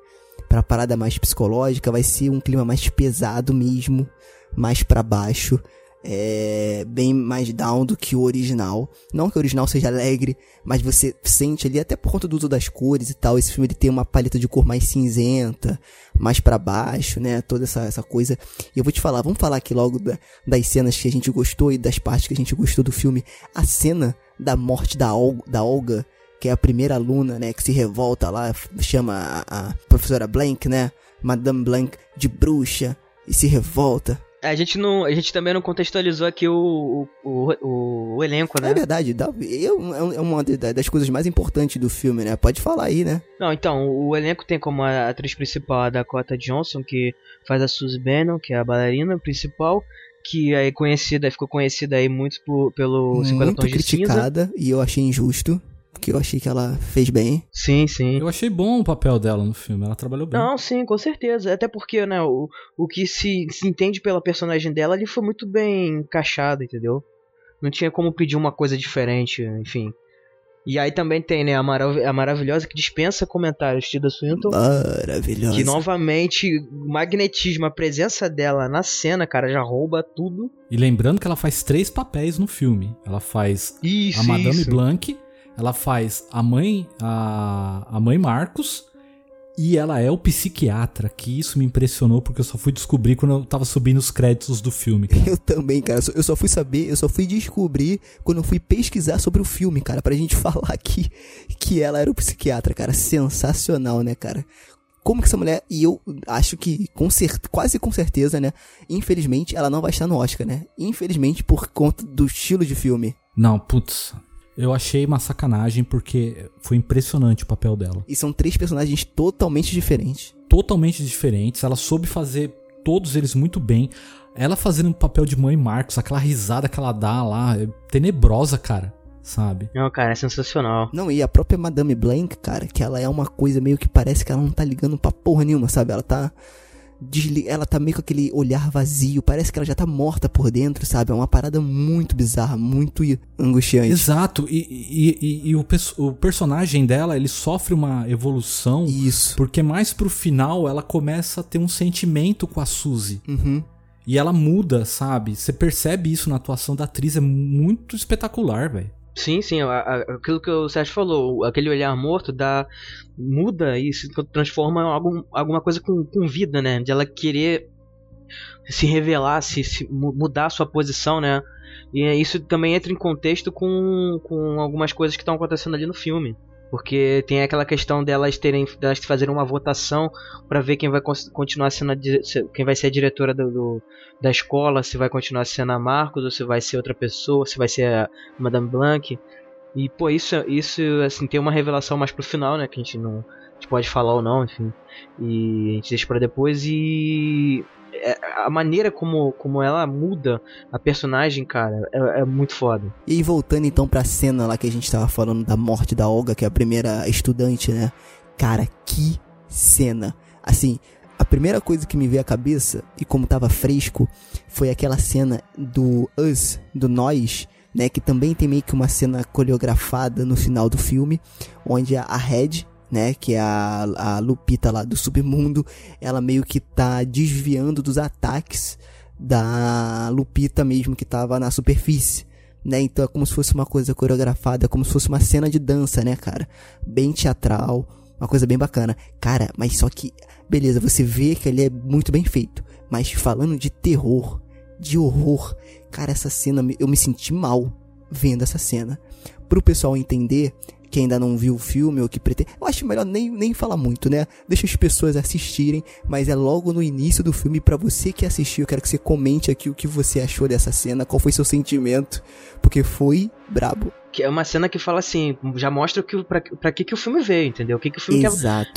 Pra parada mais psicológica, vai ser um clima mais pesado mesmo, mais para baixo é bem mais down do que o original. Não que o original seja alegre, mas você sente ali, até por conta do uso das cores e tal, esse filme ele tem uma paleta de cor mais cinzenta, mais para baixo, né? Toda essa, essa coisa. E eu vou te falar, vamos falar aqui logo da, das cenas que a gente gostou e das partes que a gente gostou do filme. A cena da morte da, Ol da Olga, que é a primeira aluna, né? Que se revolta lá, chama a, a professora Blank, né? Madame Blank de bruxa e se revolta. A gente, não, a gente também não contextualizou aqui o, o, o, o elenco, né? É verdade, eu, é uma das coisas mais importantes do filme, né? Pode falar aí, né? Não, então, o elenco tem como atriz principal a Dakota Johnson, que faz a Suzy Bannon, que é a bailarina principal, que é conhecida, ficou conhecida aí muito por, pelo 50 muito Tons de criticada, e eu achei injusto que eu achei que ela fez bem. Sim, sim. Eu achei bom o papel dela no filme, ela trabalhou bem. Não, sim, com certeza. Até porque, né, o, o que se, se entende pela personagem dela ali foi muito bem encaixado, entendeu? Não tinha como pedir uma coisa diferente, enfim. E aí também tem, né, a, marav a maravilhosa que dispensa comentários, Tilda Swinton. Maravilhosa. Que novamente, o magnetismo, a presença dela na cena, cara, já rouba tudo. E lembrando que ela faz três papéis no filme. Ela faz isso, a Madame isso. Blanc, ela faz a mãe, a, a mãe Marcos, e ela é o psiquiatra, que isso me impressionou porque eu só fui descobrir quando eu tava subindo os créditos do filme. Cara. Eu também, cara. Eu só fui saber, eu só fui descobrir quando eu fui pesquisar sobre o filme, cara, pra gente falar aqui que ela era o psiquiatra, cara. Sensacional, né, cara? Como que essa mulher, e eu acho que com cert, quase com certeza, né? Infelizmente, ela não vai estar no Oscar, né? Infelizmente, por conta do estilo de filme. Não, putz, eu achei uma sacanagem porque foi impressionante o papel dela. E são três personagens totalmente diferentes. Totalmente diferentes. Ela soube fazer todos eles muito bem. Ela fazendo o papel de mãe Marcos, aquela risada que ela dá lá, é tenebrosa, cara. Sabe? Não, cara, é sensacional. Não, e a própria Madame Blanc, cara, que ela é uma coisa meio que parece que ela não tá ligando pra porra nenhuma, sabe? Ela tá desli... ela tá meio com aquele olhar vazio, parece que ela já tá morta por dentro, sabe? É uma parada muito bizarra, muito angustiante. Exato, e, e, e, e o, o, personagem dela, ele sofre uma evolução. Isso. Porque mais pro final ela começa a ter um sentimento com a Suzy. Uhum. E ela muda, sabe? Você percebe isso na atuação da atriz, é muito espetacular, velho. Sim, sim, a- a- aquilo que o Sérgio falou, aquele olhar morto dá, muda e se transforma em algum, alguma coisa com, com vida, né? De ela querer se revelar, se, se mu- mudar sua posição, né? E é- isso também entra em contexto com, com algumas coisas que estão acontecendo ali no filme. Porque tem aquela questão delas terem delas fazerem uma votação pra ver quem vai continuar sendo a quem vai ser a diretora do, do- da escola, se vai continuar sendo a Marcos ou se vai ser outra pessoa, se vai ser a Madame Blanc. E pô, isso isso assim tem uma revelação mais pro final, né, que a gente não a gente pode falar ou não, enfim. E a gente deixa pra depois e a maneira como, como ela muda a personagem, cara, é, é muito foda. E voltando então pra cena lá que a gente tava falando da morte da Olga, que é a primeira estudante, né? Cara, que cena. Assim, a primeira coisa que me veio à cabeça, e como tava fresco, foi aquela cena do Us, do Nós, né? Que também tem meio que uma cena coreografada no final do filme, onde a Red, né? Que é a, a Lupita lá do submundo, ela meio que tá desviando dos ataques da Lupita mesmo que tava na superfície né? Então é como se fosse uma coisa coreografada, como se fosse uma cena de dança, né, cara? Bem teatral, uma coisa bem bacana. Cara, mas só que, beleza, você vê que ele é muito bem feito. Mas falando de terror, de horror, cara, essa cena, eu me senti mal vendo essa cena. Pro pessoal entender, que ainda não viu o filme ou que pretende. Eu acho melhor nem, nem falar muito, né? Deixa as pessoas assistirem, mas é logo no início do filme. Pra você que assistiu, eu quero que você comente aqui o que você achou dessa cena, qual foi seu sentimento, porque foi brabo. Que é uma cena que fala assim, já mostra que, pra, pra que, que o filme veio, entendeu? O que, que o filme quer,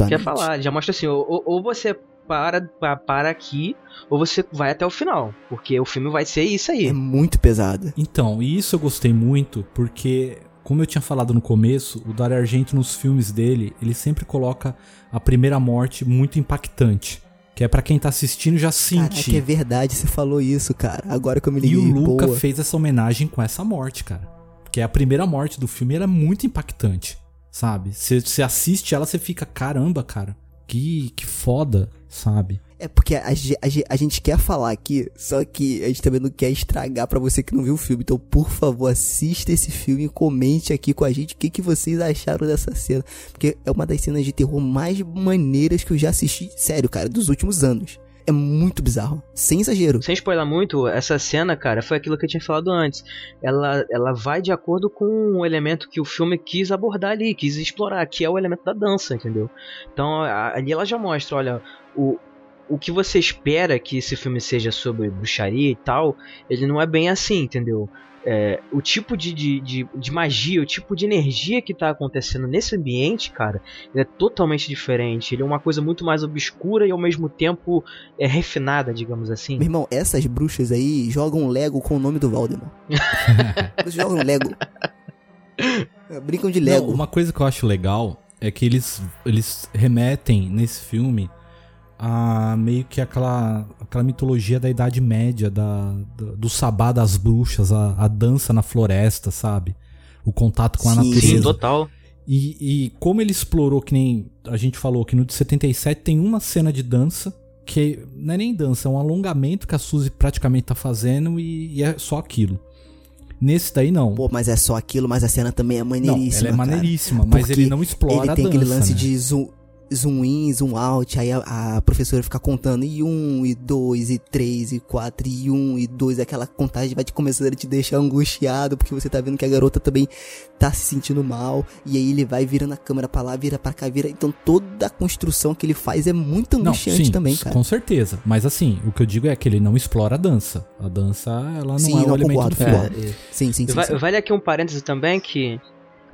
quer falar. Já mostra assim, ou, ou- você para, pa- para aqui, ou você vai até o final. Porque o filme vai ser isso aí. É muito pesado. Então, e isso eu gostei muito, porque, como eu tinha falado no começo, o Dario Argento nos filmes dele, ele sempre coloca a primeira morte muito impactante. Que é pra quem tá assistindo já Caraca, sentir. é verdade, você falou isso, cara. Agora que eu me E liguei, o Luca boa. fez essa homenagem com essa morte, cara. Porque a primeira morte do filme era muito impactante, sabe? Você você assiste ela, você fica, caramba, cara, que, que foda, sabe? É porque a, a a gente quer falar aqui, só que a gente também não quer estragar pra você que não viu o filme. Então, por favor, assista esse filme e comente aqui com a gente o que, que vocês acharam dessa cena. Porque é uma das cenas de terror mais maneiras que eu já assisti, sério, cara, dos últimos anos. É muito bizarro, sem exagero. Sem spoiler muito, essa cena, cara, foi aquilo que eu tinha falado antes. Ela, ela vai de acordo com o elemento que o filme quis abordar ali, quis explorar, que é o elemento da dança, entendeu? Então ali ela já mostra, olha, o, o que você espera que esse filme seja sobre bruxaria e tal, ele não é bem assim, entendeu? É, o tipo de, de, de, de magia, o tipo de energia que tá acontecendo nesse ambiente, cara, ele é totalmente diferente. Ele é uma coisa muito mais obscura e ao mesmo tempo é refinada, digamos assim. Meu irmão, essas bruxas aí jogam Lego com o nome do Valdemar. Eles jogam Lego. É, Brincam de Lego. Não, uma coisa que eu acho legal é que eles, eles remetem nesse filme a meio que aquela, aquela mitologia da Idade Média, da, da- do sabá das bruxas, a, a dança na floresta, sabe? O contato com a Sim, natureza. Sim, total. E, e como ele explorou, que nem a gente falou, que no de 77 tem uma cena de dança, que não é nem dança, é um alongamento que a Suzy praticamente tá fazendo e, e é só aquilo. Nesse daí não. Pô, mas é só aquilo, mas a cena também é não, maneiríssima. ela é cara. maneiríssima, mas Porque ele não explora Ele a tem dança, aquele lance né? de zoom, zoom in, zoom out, aí a, a professora fica contando e um, e dois, e três, e quatro, e um, e dois, aquela contagem vai te começando a te deixar angustiado, porque você tá vendo que a garota também tá se sentindo mal, e aí ele vai virando a câmera pra lá, vira pra cá, vira, então toda a construção que ele faz é muito Não, angustiante sim, também, cara. com certeza. Mas assim, o que eu digo é que ele não explora a dança. A dança, ela não Sim, é o não, elemento concordo, do filme. concordo. Sim, sim, sim. Va- sim. Vale aqui um parêntese também que,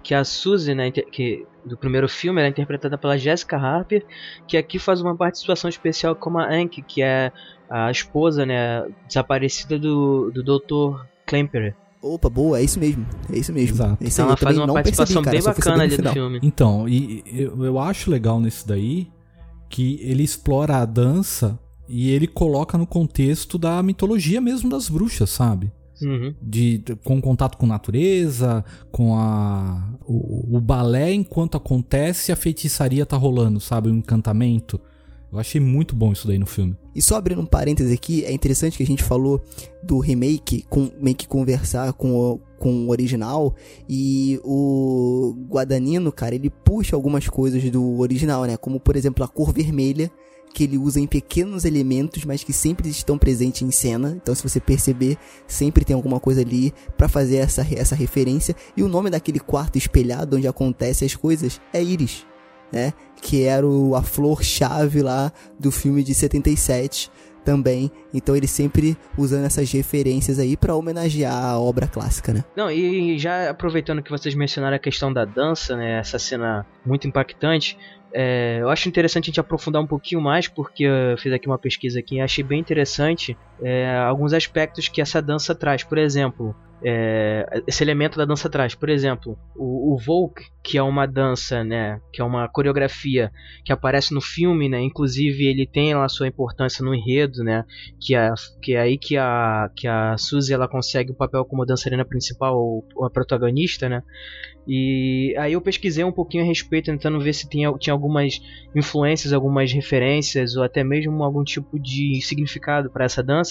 que a Suzy, né, que, do primeiro filme, ela é interpretada pela Jessica Harper, que aqui faz uma participação especial como a Anke, que é a esposa, né, desaparecida do, do Dr. Klemperer. Opa, boa, é isso mesmo. É isso mesmo. Exato. Isso Então ela eu faz uma participação percebi, cara, bem bacana ali final. filme. Então, e e eu, eu acho legal nisso daí que ele explora a dança e ele coloca no contexto da mitologia mesmo das bruxas, sabe? Uhum. De, de- com contato com natureza, com a o, o balé enquanto acontece, a feitiçaria tá rolando, sabe? O encantamento. Eu achei muito bom isso daí no filme. E só abrindo um parêntese aqui, é interessante que a gente falou do remake, com, meio que conversar com o, com o original, e o Guadagnino, cara, ele puxa algumas coisas do original, né? Como, por exemplo, a cor vermelha, que ele usa em pequenos elementos, mas que sempre estão presentes em cena. Então, se você perceber, sempre tem alguma coisa ali para fazer essa, essa referência. E o nome daquele quarto espelhado onde acontecem as coisas é Iris, né? Que era o, a flor-chave lá do filme de 77 também. Então ele sempre usando essas referências aí para homenagear a obra clássica, né? Não, e já aproveitando que vocês mencionaram a questão da dança, né? Essa cena muito impactante. É, eu acho interessante a gente aprofundar um pouquinho mais, porque eu fiz aqui uma pesquisa aqui e achei bem interessante é, alguns aspectos que essa dança traz. Por exemplo, é, esse elemento da dança traz. Por exemplo, o, o Volk, que é uma dança, né, que é uma coreografia que aparece no filme, né, inclusive ele tem lá sua importância no enredo, né, que é, que é aí que a, que a Suzy ela consegue o papel como dançarina principal ou, ou a protagonista, né, e aí eu pesquisei um pouquinho a respeito, tentando ver se tinha, tinha algumas influências, algumas referências ou até mesmo algum tipo de significado para essa dança.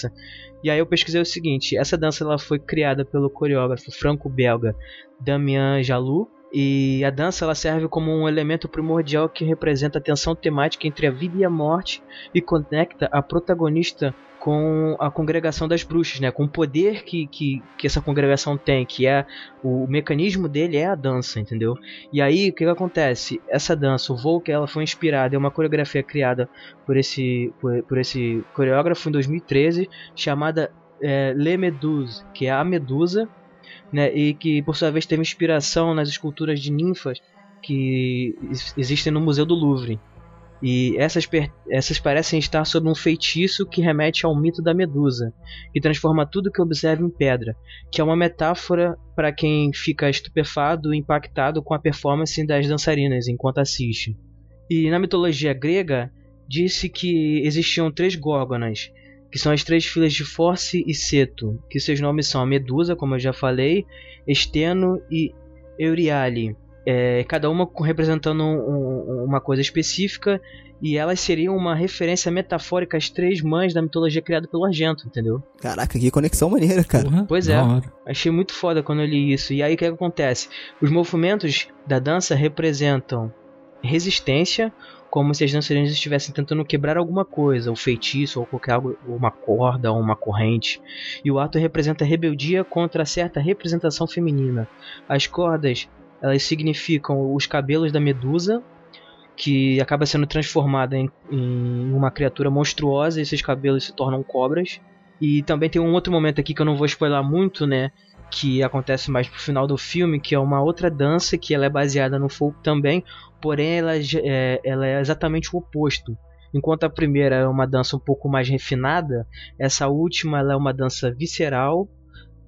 E aí eu pesquisei o seguinte: essa dança ela foi criada pelo coreógrafo franco-belga Damien Jalou. E a dança ela serve como um elemento primordial que representa a tensão temática entre a vida e a morte e conecta a protagonista com a congregação das bruxas, né? Com o poder que, que, que essa congregação tem, que é o, mecanismo dele é a dança, entendeu? E aí o que, que acontece? Essa dança, o Volk, ela foi inspirada em uma coreografia criada por esse por, por esse coreógrafo em 2013 chamada é, Le Meduse, que é a Medusa, né? E que por sua vez teve inspiração nas esculturas de ninfas que existem no Museu do Louvre. E essas, essas parecem estar sob um feitiço que remete ao mito da Medusa, que transforma tudo que observa em pedra, que é uma metáfora para quem fica estupefado e impactado com a performance das dançarinas enquanto assiste. E na mitologia grega, disse que existiam três górgonas, que são as três filhas de Force e Seto, que seus nomes são a Medusa, como eu já falei, Esteno e Euriale é, cada uma representando um, uma coisa específica e elas seriam uma referência metafórica às três mães da mitologia criada pelo Argento, entendeu? Caraca, que conexão maneira, cara. Uhum, pois é, achei muito foda quando eu li isso. E aí o que, que acontece? Os movimentos da dança representam resistência, como se as dançarinas estivessem tentando quebrar alguma coisa, o feitiço ou qualquer algo, uma corda ou uma corrente. E o ato representa rebeldia contra certa representação feminina. As cordas elas significam os cabelos da Medusa, que acaba sendo transformada em, em, uma criatura monstruosa e esses cabelos se tornam cobras. E também tem um outro momento aqui que eu não vou spoiler muito, né? Que acontece mais pro final do filme, que é uma outra dança que ela é baseada no folk também, porém ela é, ela é exatamente o oposto. Enquanto a primeira é uma dança um pouco mais refinada, essa última é uma dança visceral,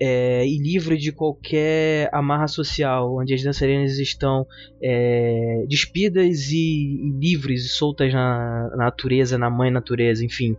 é, e livre de qualquer amarra social, onde as dançarinas estão é, despidas e, e, livres e soltas na, na, natureza, na mãe natureza, enfim.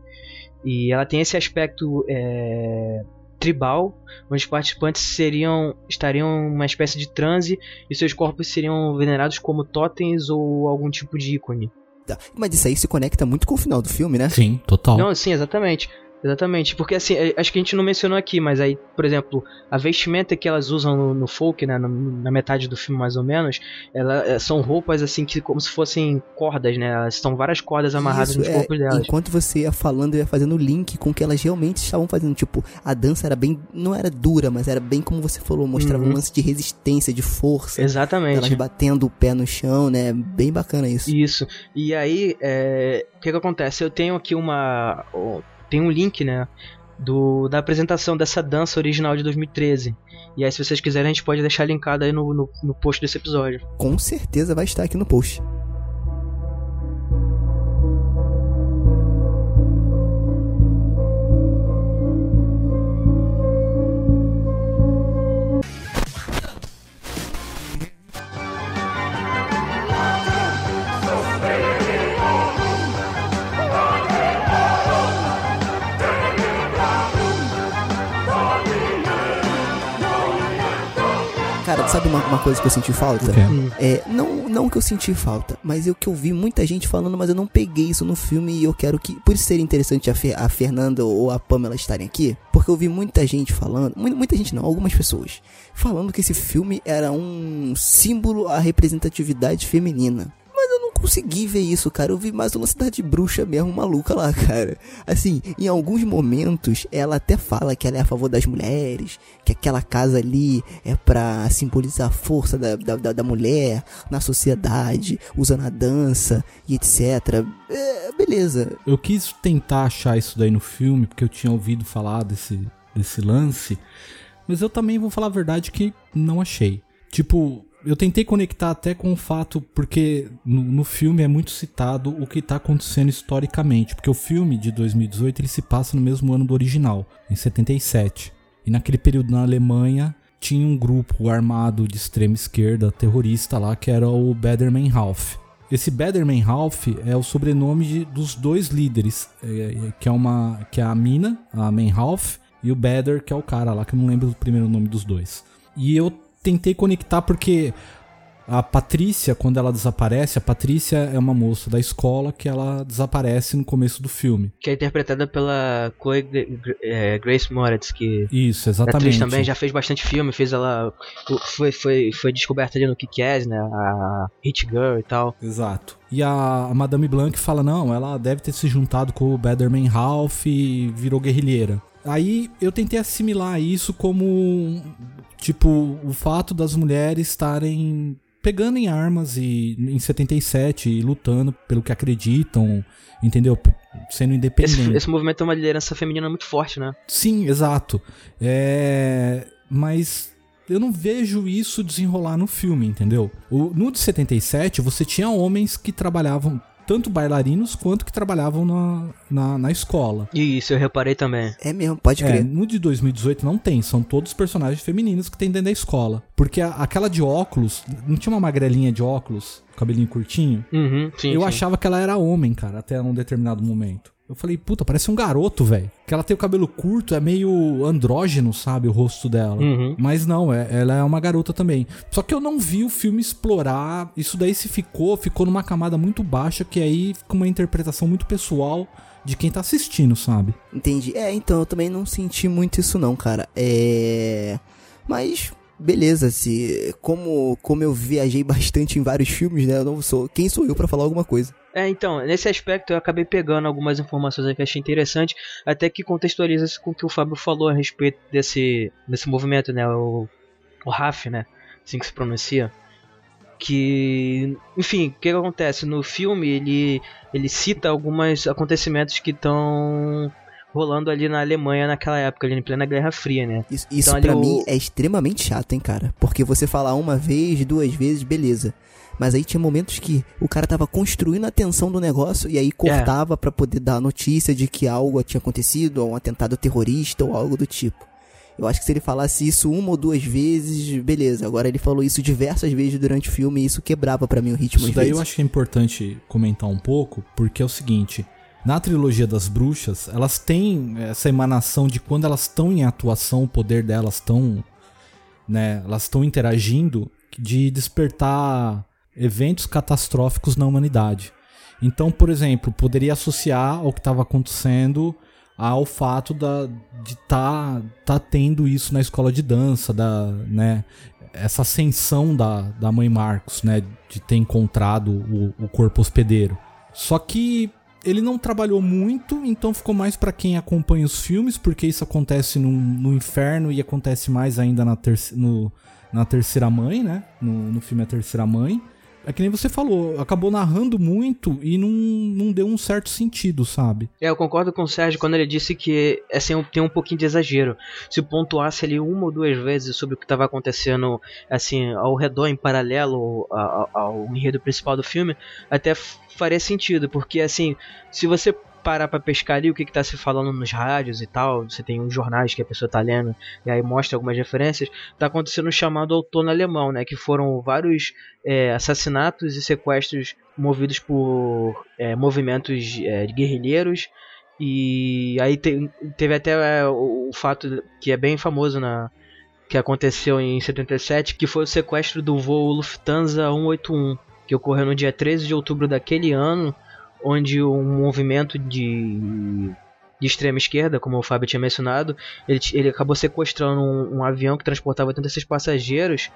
E ela tem esse aspecto é, tribal, onde os participantes seriam estariam uma espécie de transe e seus corpos seriam venerados como totens ou algum tipo de ícone. Tá. Mas isso aí se conecta muito com o final do filme, né? Sim, total. Não, sim, exatamente. Exatamente, porque assim, é, acho que a gente não mencionou aqui, mas aí, por exemplo, a vestimenta que elas usam no, no folk, né, na metade do filme mais ou menos, ela, é, são roupas assim que como se fossem cordas, né, elas estão várias cordas amarradas Isso, nos é, corpos delas. Enquanto você ia falando, eu ia fazendo o link com o que elas realmente estavam fazendo, tipo, a dança era bem, não era dura, mas era bem como você falou, mostrava uhum. um lance de resistência, de força. Exatamente. Elas batendo o pé no chão, né, bem bacana isso. Isso, e aí, é, o que que acontece? Eu tenho aqui uma tem um link, né? Do, da apresentação dessa dança original de 2013. E aí, se vocês quiserem, a gente pode deixar linkado aí no, no, no post desse episódio. Com certeza vai estar aqui no post. Sabe, uma, uma coisa que eu senti falta? Quê? É, não, não que eu senti falta, mas eu que eu vi muita gente falando, mas eu não peguei isso no filme e eu quero que. Por isso seria interessante a, Fe- a Fernanda ou a Pamela estarem aqui, porque eu vi muita gente falando, mu- muita gente não, algumas pessoas, falando que esse filme era um símbolo à representatividade feminina. Consegui ver isso, cara. Eu vi mais uma cidade bruxa mesmo, maluca lá, cara. Assim, em alguns momentos, ela até fala que ela é a favor das mulheres, que aquela casa ali é pra simbolizar a força da, da, da- da mulher na sociedade, usando a dança e etc. É, beleza. Eu quis tentar achar isso daí no filme, porque eu tinha ouvido falar desse, desse lance, mas eu também vou falar a verdade que não achei. Tipo, eu tentei conectar até com o fato, porque no, no filme é muito citado o que tá acontecendo historicamente, porque o filme de 2018 ele se passa no mesmo ano do original, em 77. E naquele período na Alemanha tinha um grupo armado de extrema esquerda, terrorista lá, que era o Baader-Meinhof. Esse Baader-Meinhof é o sobrenome de- dos dois líderes, é, é, que é uma que é a Mina, a Meinhof, e o Bader, que é o cara lá, que eu não lembro o primeiro nome dos dois. E eu tentei conectar porque a Patrícia, quando ela desaparece, a Patrícia é uma moça da escola que ela desaparece no começo do filme. Que é interpretada pela Chloe é, Grace Moretz, que Isso, a exatamente. atriz também já fez bastante filme, fez ela. Foi, foi, foi descoberta ali no Kick-Ass, né? A Hit Girl e tal. Exato. E a, Madame Blanc fala, não, ela deve ter se juntado com o Baderman Ralph e virou guerrilheira. Aí eu tentei assimilar isso como, tipo, o fato das mulheres estarem pegando em armas e em 77 e lutando pelo que acreditam, entendeu? Sendo Esse, independente. esse movimento tem uma liderança feminina muito forte, né? Sim, exato. É, Mas eu não vejo isso desenrolar no filme, entendeu? O... No de 77, você tinha homens que trabalhavam, tanto bailarinos quanto que trabalhavam na, na, na escola. Isso, eu reparei também. É mesmo, pode É, crer. no de 2018 não tem, são todos personagens femininos que tem dentro da escola. Porque a- aquela de óculos, não tinha uma magrelinha de óculos, cabelinho curtinho? Uhum, sim. eu sim. achava que ela era homem, cara, até um determinado momento. Eu falei, puta, parece um garoto, velho. Que ela tem o cabelo curto, é meio andrógeno, sabe, o rosto dela. Uhum. Mas não, é- ela é uma garota também. Só que eu não vi o filme explorar. Isso daí se ficou, ficou numa camada muito baixa, que aí fica uma interpretação muito pessoal de quem tá assistindo, sabe? Entendi. É, então eu também não senti muito isso não, cara. É. Mas. Beleza, se como como eu viajei bastante em vários filmes, né? Eu não sou. Quem sou eu pra falar alguma coisa? É, então, nesse aspecto eu acabei pegando algumas informações que achei interessante, até que contextualiza-se com o que o Fábio falou a respeito desse, desse movimento, né? O, o RAF, né? Assim que se pronuncia. Que, enfim, o que, que acontece? No filme ele, ele cita alguns acontecimentos que estão rolando ali na Alemanha naquela época, ali em plena Guerra Fria, né? Isso, isso Então, pra ali mim o- é extremamente chato, hein, cara? Porque você falar uma vez, duas vezes, beleza. Mas aí tinha momentos que o cara tava construindo a tensão do negócio e aí cortava pra poder dar a notícia de que algo tinha acontecido, ou um atentado terrorista ou algo do tipo. Eu acho que se ele falasse isso uma ou duas vezes, beleza. Agora ele falou isso diversas vezes durante o filme e isso quebrava pra mim o ritmo Isso daí vezes. eu acho que é importante comentar um pouco, porque é o seguinte. Na trilogia das bruxas, elas têm essa emanação de quando elas estão em atuação, o poder delas estão, né, elas estão interagindo, de despertar eventos catastróficos na humanidade. Então, por exemplo, poderia associar ao que estava acontecendo ao fato da, de estar tá, tá tendo isso na escola de dança, da, né, essa ascensão da, da mãe Marcos, né, de ter encontrado o, o corpo hospedeiro. Só que ele não trabalhou muito, então ficou mais pra quem acompanha os filmes, porque isso acontece no, no inferno e acontece mais ainda na, no, na terceira mãe, né? No, no filme A Terceira Mãe. É que nem você falou, acabou narrando muito e não, não deu um certo sentido, sabe? É, eu concordo com o Sérgio quando ele disse que assim, tem um pouquinho de exagero. Se pontuasse ali uma ou duas vezes sobre o que estava acontecendo assim ao redor, em paralelo ao, ao enredo principal do filme, até faria sentido, porque assim, se você parar pra pescar ali o que, que tá se falando nos rádios e tal, você tem uns jornais que a pessoa tá lendo e aí mostra algumas referências, tá acontecendo um chamado outono alemão, né, que foram vários é, assassinatos e sequestros movidos por é, movimentos é, guerrilheiros. E aí te, teve até é, o, o, fato que é bem famoso na, que aconteceu em 77, que foi o sequestro do voo Lufthansa 181, que ocorreu no dia 13 de outubro daquele ano, onde um movimento de, de extrema esquerda, como o Fábio tinha mencionado, ele, ele acabou sequestrando um, um avião que transportava 86 passageiros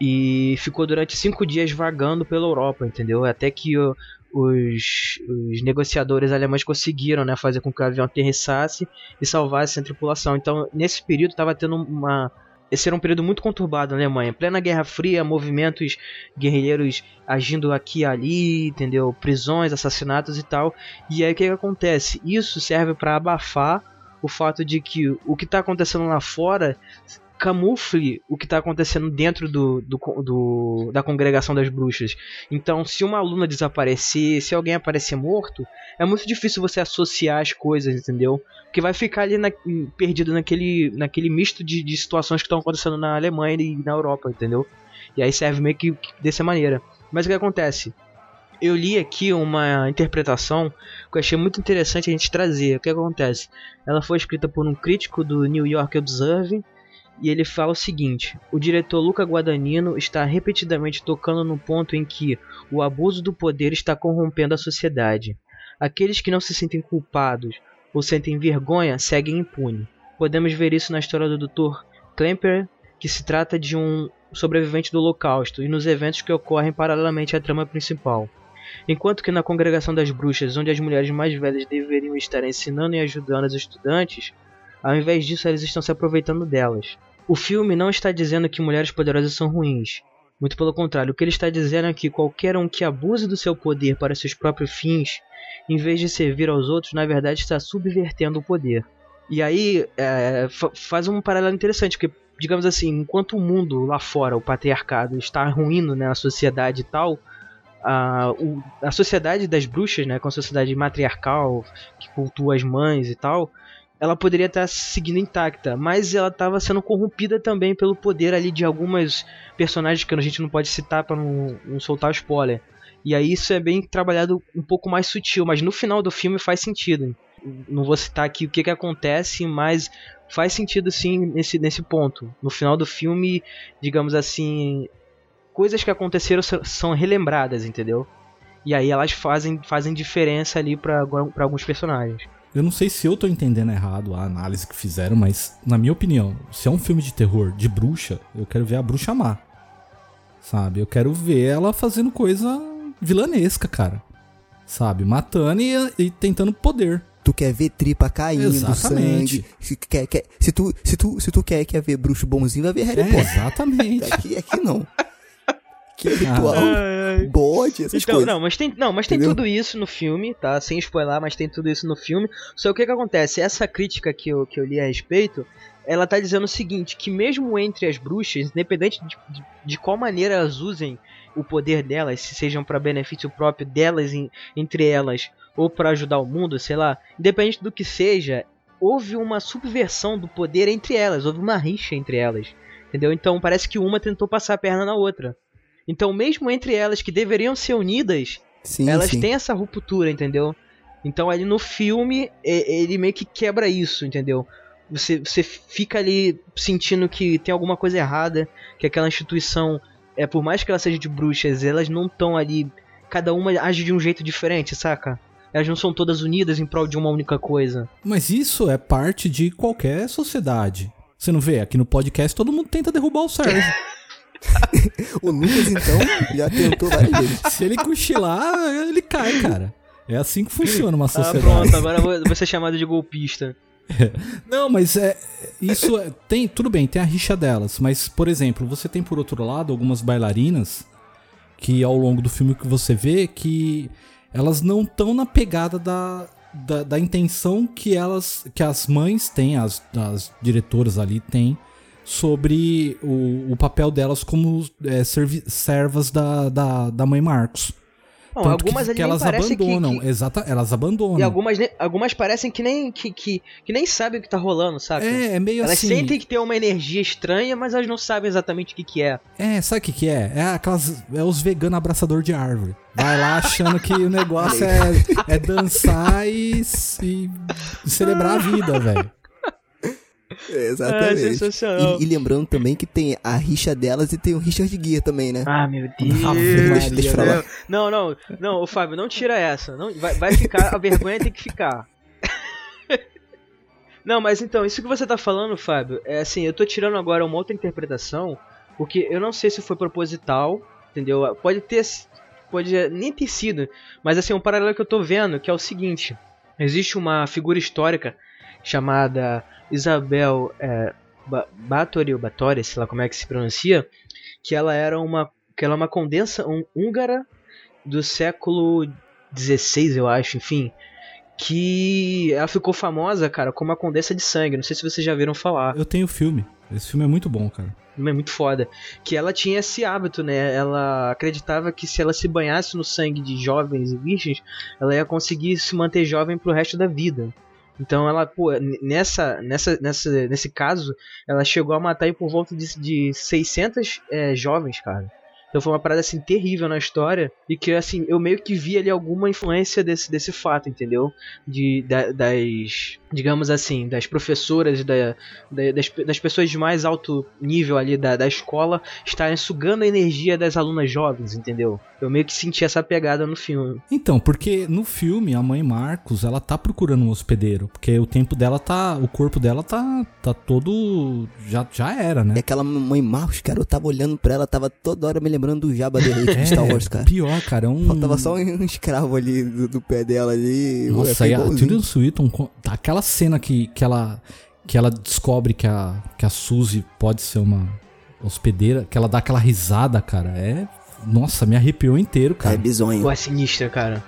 e ficou durante cinco dias vagando pela Europa, entendeu? Até que o, os, os, negociadores alemães conseguiram né, fazer com que o avião aterrissasse e salvasse a tripulação. Então, nesse período, estava tendo uma esse era um período muito conturbado na Alemanha. Plena Guerra Fria, movimentos guerrilheiros agindo aqui e ali, entendeu? Prisões, assassinatos e tal. E aí o que, que acontece? Isso serve para abafar o fato de que o que está acontecendo lá fora camufle o que está acontecendo dentro do, do, do, da congregação das bruxas. Então, se uma aluna desaparecer, se alguém aparecer morto, é muito difícil você associar as coisas, entendeu? Porque vai ficar ali na, perdido naquele, naquele misto de, de situações que estão acontecendo na Alemanha e na Europa, entendeu? E aí serve meio que, dessa maneira. Mas o que acontece? eu li aqui uma interpretação que eu achei muito interessante a gente trazer. O que acontece? Ela foi escrita por um crítico do New York Observer e ele fala o seguinte: o diretor Luca Guadagnino está repetidamente tocando no ponto em que o abuso do poder está corrompendo a sociedade. Aqueles que não se sentem culpados ou sentem vergonha seguem impunes. Podemos ver isso na história do Dr. Klemper, que se trata de um sobrevivente do Holocausto, e nos eventos que ocorrem paralelamente à trama principal. Enquanto que na congregação das bruxas, onde as mulheres mais velhas deveriam estar ensinando e ajudando os estudantes, ao invés disso, eles estão se aproveitando delas. O filme não está dizendo que mulheres poderosas são ruins. Muito pelo contrário, o que ele está dizendo é que qualquer um que abuse do seu poder para seus próprios fins, em vez de servir aos outros, na verdade está subvertendo o poder. E aí é, faz um paralelo interessante, porque, digamos assim, enquanto o mundo lá fora, o patriarcado, está ruindo né, a sociedade e tal, a, o, a sociedade das bruxas, né, com a sociedade matriarcal, que cultua as mães e tal, ela poderia estar seguindo intacta, mas ela estava sendo corrompida também pelo poder ali de algumas personagens que a gente não pode citar para não, não soltar spoiler. E aí isso é bem trabalhado um pouco mais sutil, mas no final do filme faz sentido. Não vou citar aqui o que, que acontece, mas faz sentido sim nesse, nesse ponto. No final do filme, digamos assim, coisas que aconteceram são relembradas, entendeu? E aí elas fazem, fazem diferença ali para alguns personagens. Eu não sei se eu tô entendendo errado a análise que fizeram, mas na minha opinião, se é um filme de terror de bruxa, eu quero ver a bruxa má. Sabe? Eu quero ver ela fazendo coisa vilanesca, cara. Sabe? Matando e, e tentando poder. Tu quer ver tripa caindo, exatamente. sangue. Se, quer, quer, se, tu, se, tu, se tu quer, quer ver bruxo bonzinho, vai ver Harry é, Potter. Exatamente. aqui, aqui não. Que ritual. Ah, bode, essas então, coisas. Não, mas tem, não, mas tem tudo isso no filme, tá? Sem spoiler, mas tem tudo isso no filme. Só o que que acontece? Essa crítica que eu, que eu li a respeito, ela tá dizendo o seguinte, que mesmo entre as bruxas, independente de, de, de qual maneira elas usem o poder delas, se sejam para benefício próprio delas em, entre elas ou para ajudar o mundo, sei lá, independente do que seja, houve uma subversão do poder entre elas, houve uma rixa entre elas. Entendeu? Então parece que uma tentou passar a perna na outra. Então, mesmo entre elas que deveriam ser unidas, sim, elas sim. têm essa ruptura, entendeu? Então, ali no filme, ele meio que quebra isso, entendeu? Você, você fica ali sentindo que tem alguma coisa errada, que aquela instituição, é por mais que ela seja de bruxas, elas não estão ali. Cada uma age de um jeito diferente, saca? Elas não são todas unidas em prol de uma única coisa. Mas isso é parte de qualquer sociedade. Você não vê? Aqui no podcast todo mundo tenta derrubar o Sérgio. o Lucas, então, já tentou várias vezes. Se ele cochilar, ele cai, cara. É assim que funciona uma sociedade. Ah, pronto, agora vou, vou ser chamado de golpista. Não, mas é isso é, tem tudo bem, tem a rixa delas, mas por exemplo, você tem por outro lado algumas bailarinas que ao longo do filme que você vê que elas não estão na pegada da, da, da, intenção que elas que as mães têm, as, as diretoras ali têm sobre o, o papel delas como é, servas da, da, da mãe Marcos. Não, algumas que, que elas abandonam, que, que... exata, elas abandonam. E algumas, algumas parecem que nem que, que, que nem sabem o que tá rolando, sabe? É, é meio elas assim. Elas sentem que tem uma energia estranha, mas elas não sabem exatamente o que que é. É, sabe o que que é? É aquelas é os veganos abraçador de árvore. Vai lá achando que o negócio é, é dançar e, e celebrar a vida, velho. Exatamente. É sensacional. E, e lembrando também que tem a rixa delas e tem o Richard Gere também, né? Ah, meu Deus. Ah, deixa- deixa falar. Não, não, não, Fábio, não tira essa. Não, vai, vai ficar, a vergonha tem que ficar. Não, mas então, isso que você tá falando, Fábio, é assim, eu tô tirando agora uma outra interpretação, porque eu não sei se foi proposital, entendeu? Pode ter, pode nem ter sido, mas assim, um paralelo que eu tô vendo, que é o seguinte, existe uma figura histórica chamada Isabel é, Báthory, ou Báthory, sei lá como é que se pronuncia, que ela era uma, que ela é uma condensa um, húngara do século XVI, eu acho, enfim, que ela ficou famosa, cara, como a condessa de sangue. Não sei se vocês já viram falar. Eu tenho o filme. Esse filme é muito bom, cara. É muito foda. Que ela tinha esse hábito, né? Ela acreditava que se ela se banhasse no sangue de jovens e virgens, ela ia conseguir se manter jovem pro resto da vida. Então ela, pô, nessa, nessa, nessa, nesse caso, ela chegou a matar aí por volta de, de 600 é, jovens, cara. Então foi uma parada assim terrível na história e que assim eu meio que vi ali alguma influência desse, desse fato, entendeu? De da- das digamos assim das professoras da, da- das, das pessoas de mais alto nível ali da, da escola estarem sugando a energia das alunas jovens, entendeu? Eu meio que senti essa pegada no filme. Então, porque no filme a mãe Marcos, ela tá procurando um hospedeiro, porque o tempo dela tá, o corpo dela tá tá todo já já era, E né? aquela mãe Marcos, cara, eu tava olhando pra ela, tava toda hora me lembrando do Jabba the Hutt de Star Wars, cara. pior, cara, é um Faltava só um escravo ali do, do pé dela ali. Nossa, é e a igualzinho. Tilda Swinton, co- aquela cena que, que ela que ela descobre que a que a Suzy pode ser uma hospedeira, que ela dá aquela risada, cara, é nossa, me arrepiou inteiro, É cara. bizonho. Pô, é sinistra, cara.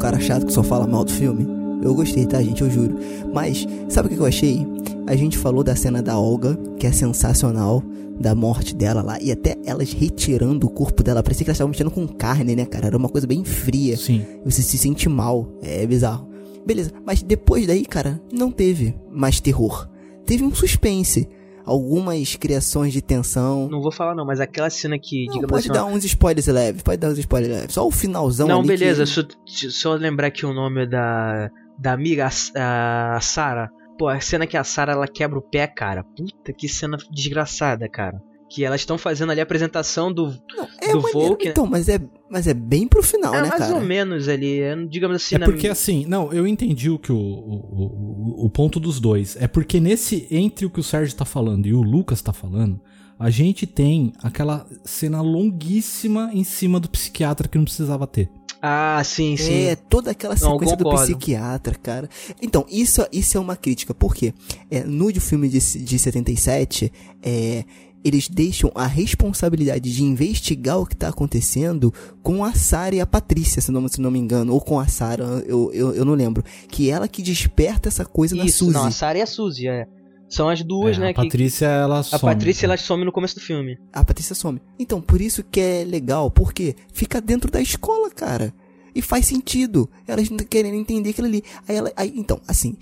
Cara chato que só fala mal do filme. Eu gostei, tá, gente? Eu juro. Mas, sabe o que eu achei? A gente falou da cena da Olga, que é sensacional, da morte dela lá, e até elas retirando o corpo dela. Parecia que elas estavam mexendo com carne, né, cara? Era uma coisa bem fria. Sim. Você se sente mal. É bizarro. Beleza, mas depois daí, cara, não teve mais terror. Teve um suspense. Algumas criações de tensão. Não vou falar não, mas aquela cena que, Não, digamos pode assim, dar uns spoilers leves, pode dar uns spoilers leves. Só o finalzão Não, beleza, que- só, só lembrar aqui o nome da, da amiga, a, a Sarah. Pô, a cena que a Sarah ela quebra o pé, cara. Puta que cena desgraçada, cara. Que elas estão fazendo ali a apresentação do. É do maneiro, Volk? Então, mas é, mas é bem pro final, é, né, mais cara? ou menos ali, é, digamos assim. É na- porque assim, não, eu entendi o que o, o, o, o ponto dos dois. É porque nesse, entre o que o Sérgio tá falando e o Lucas tá falando, a gente tem aquela cena longuíssima em cima do psiquiatra que não precisava ter. Ah, sim, sim. É, toda aquela Não, sequência do concordo. psiquiatra, cara. Então, isso, isso é uma crítica. Por quê? É, no de filme de, de 77, é, eles deixam a responsabilidade de investigar o que tá acontecendo com a Sarah e a Patrícia, se não, se não me engano. Ou com a Sarah, eu, eu, eu não lembro. Que é ela que desperta essa coisa na Isso, Suzy. não, a Sarah e a Suzy, é. São as duas, É, né? a que- Patrícia, ela a some. Patrícia ela some no começo do filme. A Patrícia some. Então, por isso que é legal, porque fica dentro da escola, cara. E faz sentido. Elas não querendo entender aquilo ali. Aí ela. Aí, então, assim,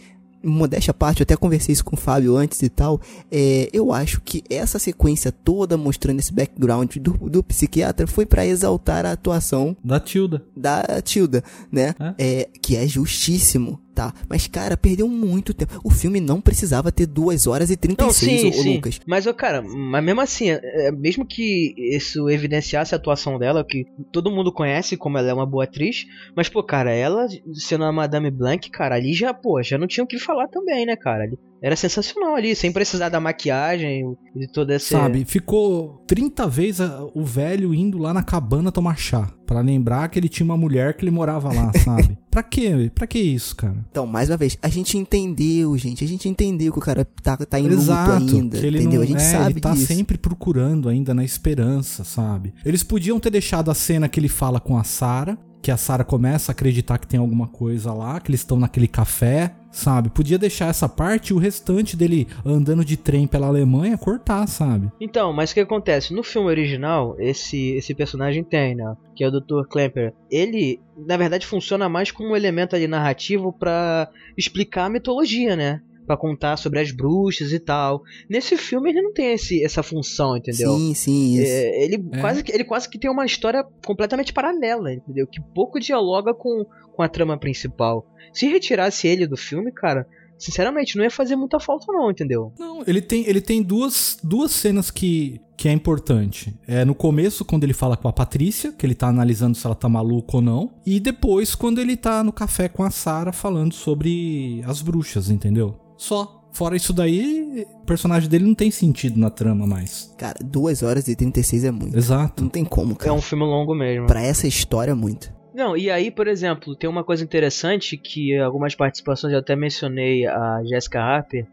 modéstia à parte, eu até conversei isso com o Fábio antes e tal. É, eu acho que essa sequência toda mostrando esse background do, do psiquiatra foi pra exaltar a atuação Da Tilda. da Tilda, né? É, que é justíssimo, tá? Mas, cara, perdeu muito tempo. O filme não precisava ter 2 horas e Não, 36, sim, ô, ô, sim. Lucas. Mas, ô, cara, mas mesmo assim, é, é, mesmo que isso evidenciasse a atuação dela, que todo mundo conhece como ela é uma boa atriz, mas, pô, cara, ela sendo a Madame Blanc, cara, ali já, pô, já não tinha o que falar também, né, cara? Ali- Era sensacional ali, sem precisar da maquiagem e de toda essa. Sabe, ficou 30 vezes a- o velho indo lá na cabana tomar chá. Pra lembrar que ele tinha uma mulher que ele morava lá, sabe? pra quê? Pra que isso, cara? Então, mais uma vez, a gente entendeu, gente. A gente entendeu que o cara tá, tá em luto Exato, ainda. que ele entendeu? não, a gente é, sabe ele tá disso. sempre procurando ainda na esperança, sabe? Eles podiam ter deixado a cena que ele fala com a Sarah, que a Sarah começa a acreditar que tem alguma coisa lá, que eles estão naquele café, sabe? Podia deixar essa parte e o restante dele andando de trem pela Alemanha cortar, sabe? Então, mas o que acontece? No filme original, esse, esse personagem tem, né? Que é o Dr. Klemper. Ele, na verdade, funciona mais como um elemento ali narrativo pra explicar a mitologia, né? Pra contar sobre as bruxas e tal. Nesse filme ele não tem esse, essa função, entendeu? Sim, sim, isso. É, ele, É. Quase que, ele quase que tem uma história completamente paralela, entendeu? Que pouco dialoga com, com a trama principal. Se retirasse ele do filme, cara, sinceramente, não ia fazer muita falta, não, entendeu? Não, ele tem, ele tem duas, duas cenas que, que é importante. É no começo, quando ele fala com a Patrícia, que ele tá analisando se ela tá maluca ou não. E depois, quando ele tá no café com a Sarah falando sobre as bruxas, entendeu? Só. Fora isso daí, o personagem dele não tem sentido na trama mais. Cara, 2 horas e 36 é muito. Exato. Não tem como, É cara. um filme longo mesmo. Pra essa história, é muito. Não, e aí, por exemplo, tem uma coisa interessante que algumas participações eu até mencionei a Jessica Harper,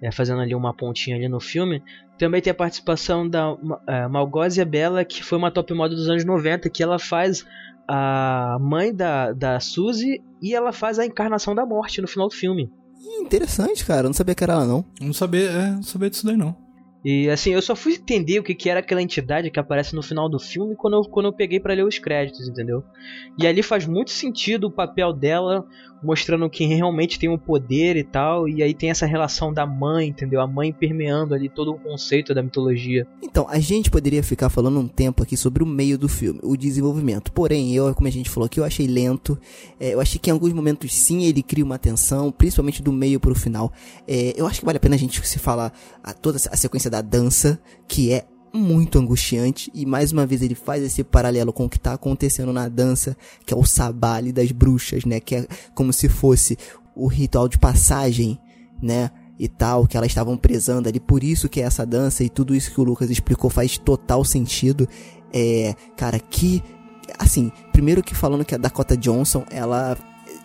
é, fazendo ali uma pontinha ali no filme. Também tem a participação da é, Malgósia Bella, que foi uma top model dos anos 90, que ela faz a mãe da, da Suzy e ela faz a encarnação da morte no final do filme. Ih, interessante, cara. Eu não sabia que era ela, não. Não sabia, é, não sabia disso daí não. E assim, eu só fui entender o que, que era aquela entidade que aparece no final do filme quando eu, quando eu peguei pra ler os créditos, entendeu? E ali faz muito sentido o papel dela, mostrando quem realmente tem o poder e tal. E aí tem essa relação da mãe, entendeu? A mãe permeando ali todo o conceito da mitologia. Então, a gente poderia ficar falando um tempo aqui sobre o meio do filme, o desenvolvimento. Porém, eu, como a gente falou aqui, eu achei lento. É, eu achei que em alguns momentos sim ele cria uma tensão, principalmente do meio pro final. É, eu acho que vale a pena a gente se falar a toda a sequência da dança, que é muito angustiante e mais uma vez ele faz esse paralelo com o que tá acontecendo na dança, que é o sabale das bruxas, né, que é como se fosse o ritual de passagem, né, e tal, que elas estavam prezando ali, por isso que é essa dança e tudo isso que o Lucas explicou faz total sentido. É, cara, que assim, primeiro que falando que a Dakota Johnson, ela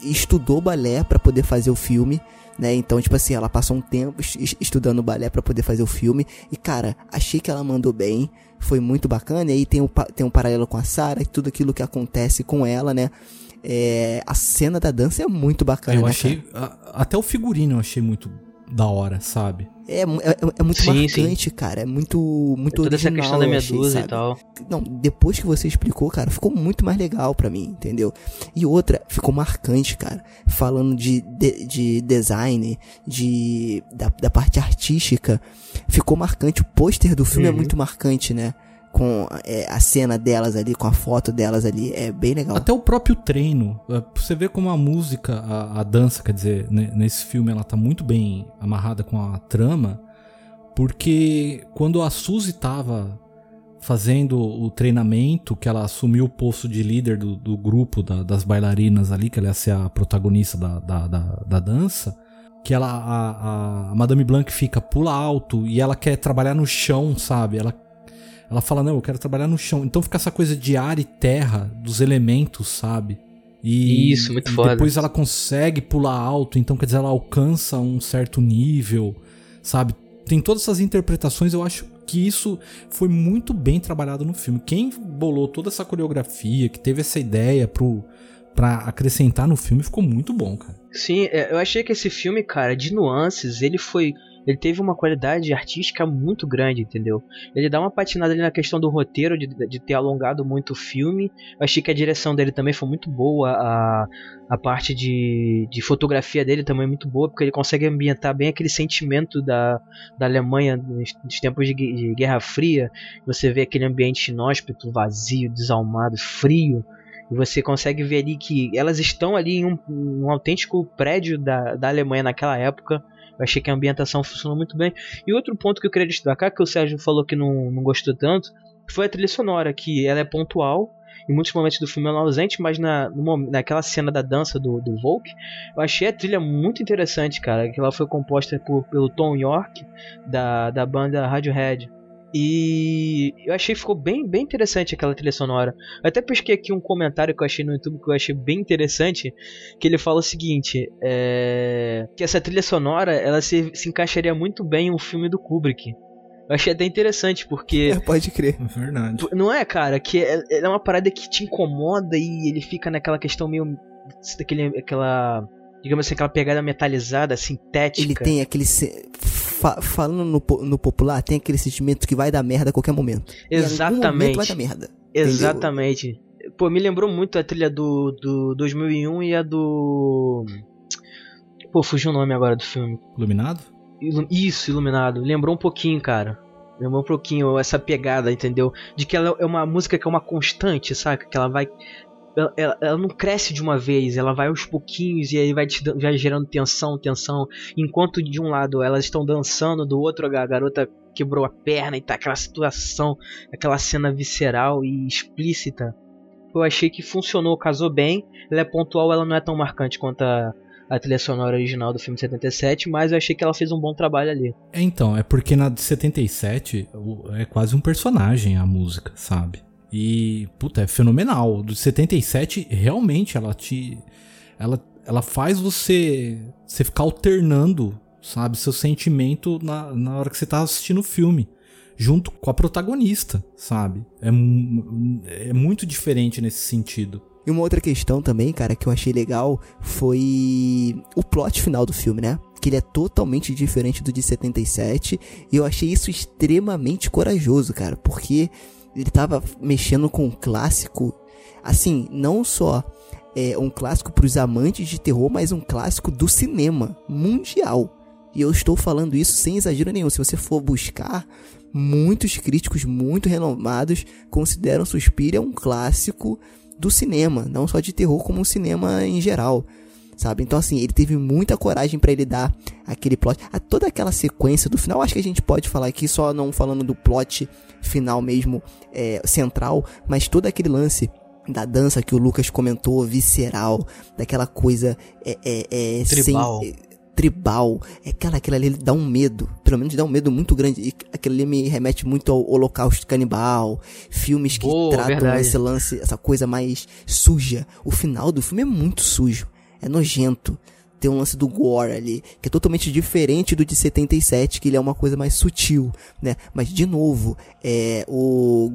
estudou balé pra poder fazer o filme, né? Então, tipo assim, ela passou um tempo es- estudando balé pra poder fazer o filme e cara, achei que ela mandou bem, foi muito bacana. E aí tem um tem um paralelo com a Sarah e tudo aquilo que acontece com ela, né? É, a cena da dança é muito bacana, eu né, achei. a- até o figurino eu achei muito da hora, sabe? É, mu- é, é muito Sim, marcante, cara. É muito, muito Toda essa original. questão da eu achei, medusa e tal. Não, depois que você explicou, cara, ficou muito mais legal pra mim, entendeu? E outra, ficou marcante, cara. Falando de, de, de design, de da, da parte artística, ficou marcante. O pôster do filme é Uhum. muito marcante, né? Com é, a cena delas ali, com a foto delas ali, é bem legal. Até o próprio treino. é, Você vê como a música, a, a dança, quer dizer, né, nesse filme ela tá muito bem amarrada com a trama. Porque quando a Suzy tava fazendo o treinamento, que ela assumiu o posto de líder do, do grupo da- das bailarinas ali, que ela ia ser a protagonista da, da, da, da dança, que ela, a, a- a Madame Blanc fica, pula alto e ela quer trabalhar no chão, sabe? Ela ela fala, não, eu quero trabalhar no chão. Então fica essa coisa de ar e terra, dos elementos, sabe? E Isso, muito e foda. Depois ela consegue pular alto, então quer dizer, ela alcança um certo nível, sabe? Tem todas essas interpretações, eu acho que isso foi muito bem trabalhado no filme. Quem bolou toda essa coreografia, que teve essa ideia pro, pra acrescentar no filme, ficou muito bom, cara. Sim, é, eu achei que esse filme, cara, de nuances, ele foi. Ele teve uma qualidade artística muito grande, entendeu? Ele dá uma patinada ali na questão do roteiro, de, de ter alongado muito o filme. Eu achei que a direção dele também foi muito boa, a, a parte de, de fotografia dele também é muito boa, porque ele consegue ambientar bem aquele sentimento da, da Alemanha nos, tempos de, de Guerra Fria. Você vê aquele ambiente inóspito, vazio, desalmado, frio. E você consegue ver ali que elas estão ali em um, um autêntico prédio da, da Alemanha naquela época. Eu achei que a ambientação funcionou muito bem. E outro ponto que eu queria destacar, que o Sérgio falou que não, não gostou tanto, foi a trilha sonora, que ela é pontual, em muitos momentos do filme ela é ausente, mas na, no, naquela cena da dança do, do Volk, eu achei a trilha muito interessante, cara. Que ela foi composta por, pelo Tom York, da, da banda Radiohead. E eu achei que ficou bem, bem interessante aquela trilha sonora. Eu até pesquei aqui um comentário que eu achei no YouTube que eu achei bem interessante, que ele fala o seguinte, é... que essa trilha sonora ela se, se encaixaria muito bem em um filme do Kubrick. Eu achei até interessante, porque. É, pode crer. É verdade. Não é, cara? Que é, é uma parada que te incomoda e ele fica naquela questão meio. Daquele, aquela. Digamos assim, aquela pegada metalizada, sintética. Ele tem aquele. Fa falando no, no, popular, tem aquele sentimento que vai dar merda a qualquer momento. Exatamente. vai dar merda. Exatamente. Entendeu? Pô, me lembrou muito a trilha do, do 2001 e a do. Pô, fugiu o nome agora do filme. Iluminado? Isso, Iluminado. Lembrou um pouquinho, cara. Lembrou um pouquinho essa pegada, entendeu? De que ela é uma música que é uma constante, saca? Que ela vai. Ela, ela, ela, não cresce de uma vez, ela vai aos pouquinhos e aí vai, te, vai gerando tensão, tensão. Enquanto de um lado elas estão dançando, do outro a garota quebrou a perna e tá aquela situação, aquela cena visceral e explícita. Eu achei que funcionou, casou bem. Ela é pontual, ela não é tão marcante quanto a, a trilha sonora original do filme 77, mas eu achei que ela fez um bom trabalho ali. É, então, é porque na de 77 é quase um personagem a música, sabe? E, puta, é fenomenal. Do 77, realmente ela te. Ela, ela faz você, você ficar alternando, sabe, seu sentimento na, na hora que você tá assistindo o filme. Junto com a protagonista, sabe? É, é muito diferente nesse sentido. E uma outra questão também, cara, que eu achei legal foi o plot final do filme, né? Que ele é totalmente diferente do de 77. E eu achei isso extremamente corajoso, cara, porque ele tava mexendo com um clássico, assim, não só é, um clássico para os amantes de terror, mas um clássico do cinema mundial. E eu estou falando isso sem exagero nenhum. Se você for buscar, muitos críticos muito renomados consideram Suspiria um clássico do cinema, não só de terror, como o cinema em geral. Sabe? Então, assim, ele teve muita coragem para ele dar aquele plot. A toda aquela sequência do final, acho que a gente pode falar aqui, só não falando do plot final mesmo, é, central, mas todo aquele lance da dança que o Lucas comentou, visceral, daquela coisa é, é, é Tribal. Sem, tribal. É, cara, aquilo ali dá um medo. Pelo menos dá um medo muito grande. E aquilo ali me remete muito ao Holocausto Canibal. Filmes que oh, tratam verdade. esse lance, essa coisa mais suja. O final do filme é muito sujo. É nojento. Tem um lance do gore ali, que é totalmente diferente do de 77, que ele é uma coisa mais sutil, né? Mas, de novo, é, o,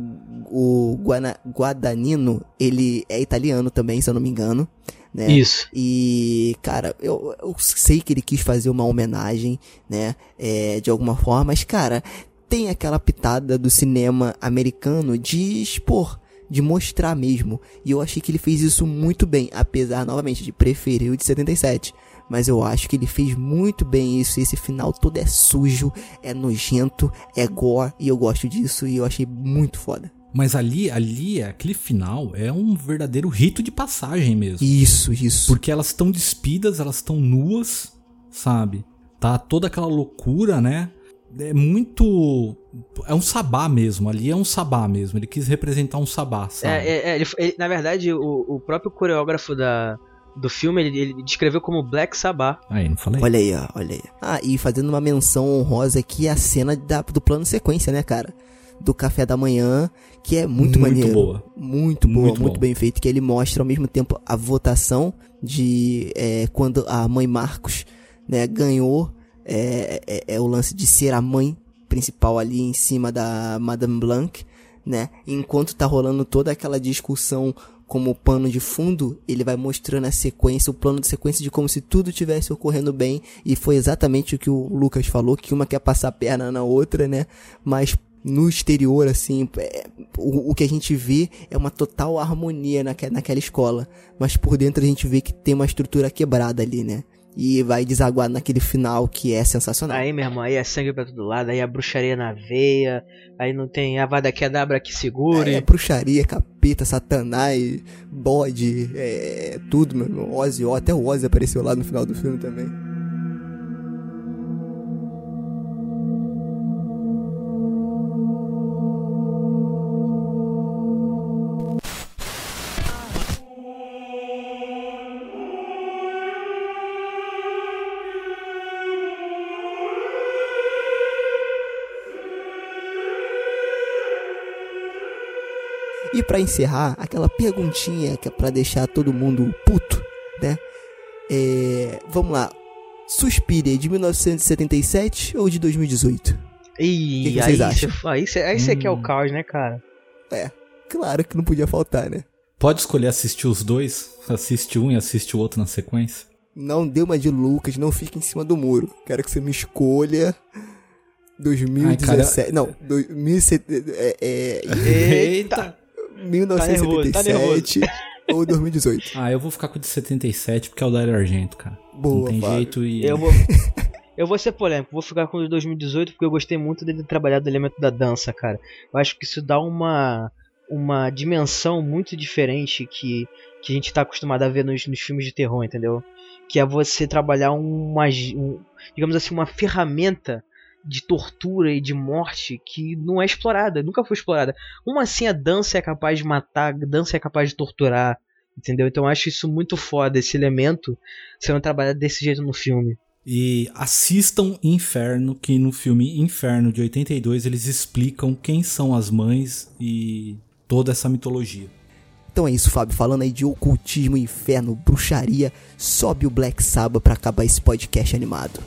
o Guana, Guadagnino, ele é italiano também, se eu não me engano né? Isso. E, cara, eu, eu sei que ele quis fazer uma homenagem, né? É, de alguma forma, mas, cara, tem aquela pitada do cinema americano de expor, de mostrar mesmo. E eu achei que ele fez isso muito bem, apesar, novamente, de preferir o de 77. Mas eu acho que ele fez muito bem isso. E esse final todo é sujo, é nojento, é gore. E eu gosto disso. E eu achei muito foda. Mas ali, ali, aquele final é um verdadeiro rito de passagem mesmo. Isso, isso. Porque elas estão despidas, elas estão nuas, sabe? Tá toda aquela loucura, né? É muito. É um sabá mesmo, ali é um sabá mesmo. Ele quis representar um sabá, sabe? É, é, é ele, ele, na verdade, o, o próprio coreógrafo da, do filme, ele, ele, descreveu como Black Sabbath. Aí, não falei? Olha aí, ó, olha aí. Ah, e fazendo uma menção honrosa aqui, a cena da, do plano sequência, né, cara? Do café da manhã, que é muito, Muito maneiro. boa. Muito boa, Muito muito, bem feito. Que ele mostra ao mesmo tempo a votação de é, quando a mãe Marcos né, ganhou é, é, é o lance de ser a mãe principal ali em cima da Madame Blanc, né? Enquanto tá rolando toda aquela discussão como pano de fundo, ele vai mostrando a sequência, o plano de sequência de como se tudo tivesse ocorrendo bem, e foi exatamente o que o Lucas falou, que uma quer passar a perna na outra, né? Mas no exterior, assim, é, o, o que a gente vê é uma total harmonia naque, naquela escola, mas por dentro a gente vê que tem uma estrutura quebrada ali, né? E vai desaguar naquele final que é sensacional. Aí, meu irmão, aí é sangue pra todo lado, aí a bruxaria na veia, aí não tem a vada quedabra que segure. É, bruxaria, capeta, satanás, bode, é, tudo, meu irmão. Ozzy, ó, até o Ozzy apareceu lá no final do filme também. E pra encerrar, aquela perguntinha que é pra deixar todo mundo puto, né? É, vamos lá. Suspiria de 1977 ou de 2018? Ih, Que que aí vocês acham? você aí cê- aí cê quer o Hum. caos, né, cara? É, claro que não podia faltar, né? Pode escolher assistir os dois? Assiste um e assiste o outro na sequência? Não dê uma de Lucas, não fique em cima do muro. Quero que você me escolha 2017. não, 2007, é, é, Eita! 1977 ou 2018. Ah, eu vou ficar com o de 77 porque é o Dario Argento, cara. não Boa, tem Fábio. jeito e. Eu vou. Eu vou ser polêmico, vou ficar com o de 2018 porque eu gostei muito dele trabalhar do elemento da dança, cara. Eu acho que isso dá uma uma dimensão muito diferente que, que a gente tá acostumado a ver nos, nos filmes de terror, entendeu? Que é você trabalhar uma, um, digamos assim, uma ferramenta de tortura e de morte que não é explorada, nunca foi explorada. Como assim a dança é capaz de matar, a dança é capaz de torturar, entendeu? Então eu acho isso muito foda, esse elemento sendo trabalhado desse jeito no filme. E assistam Inferno, que no filme Inferno de 82 eles explicam quem são as mães e toda essa mitologia. Então é isso, Fábio. Falando aí de ocultismo, inferno, bruxaria, sobe o Black Sabbath pra acabar esse podcast animado.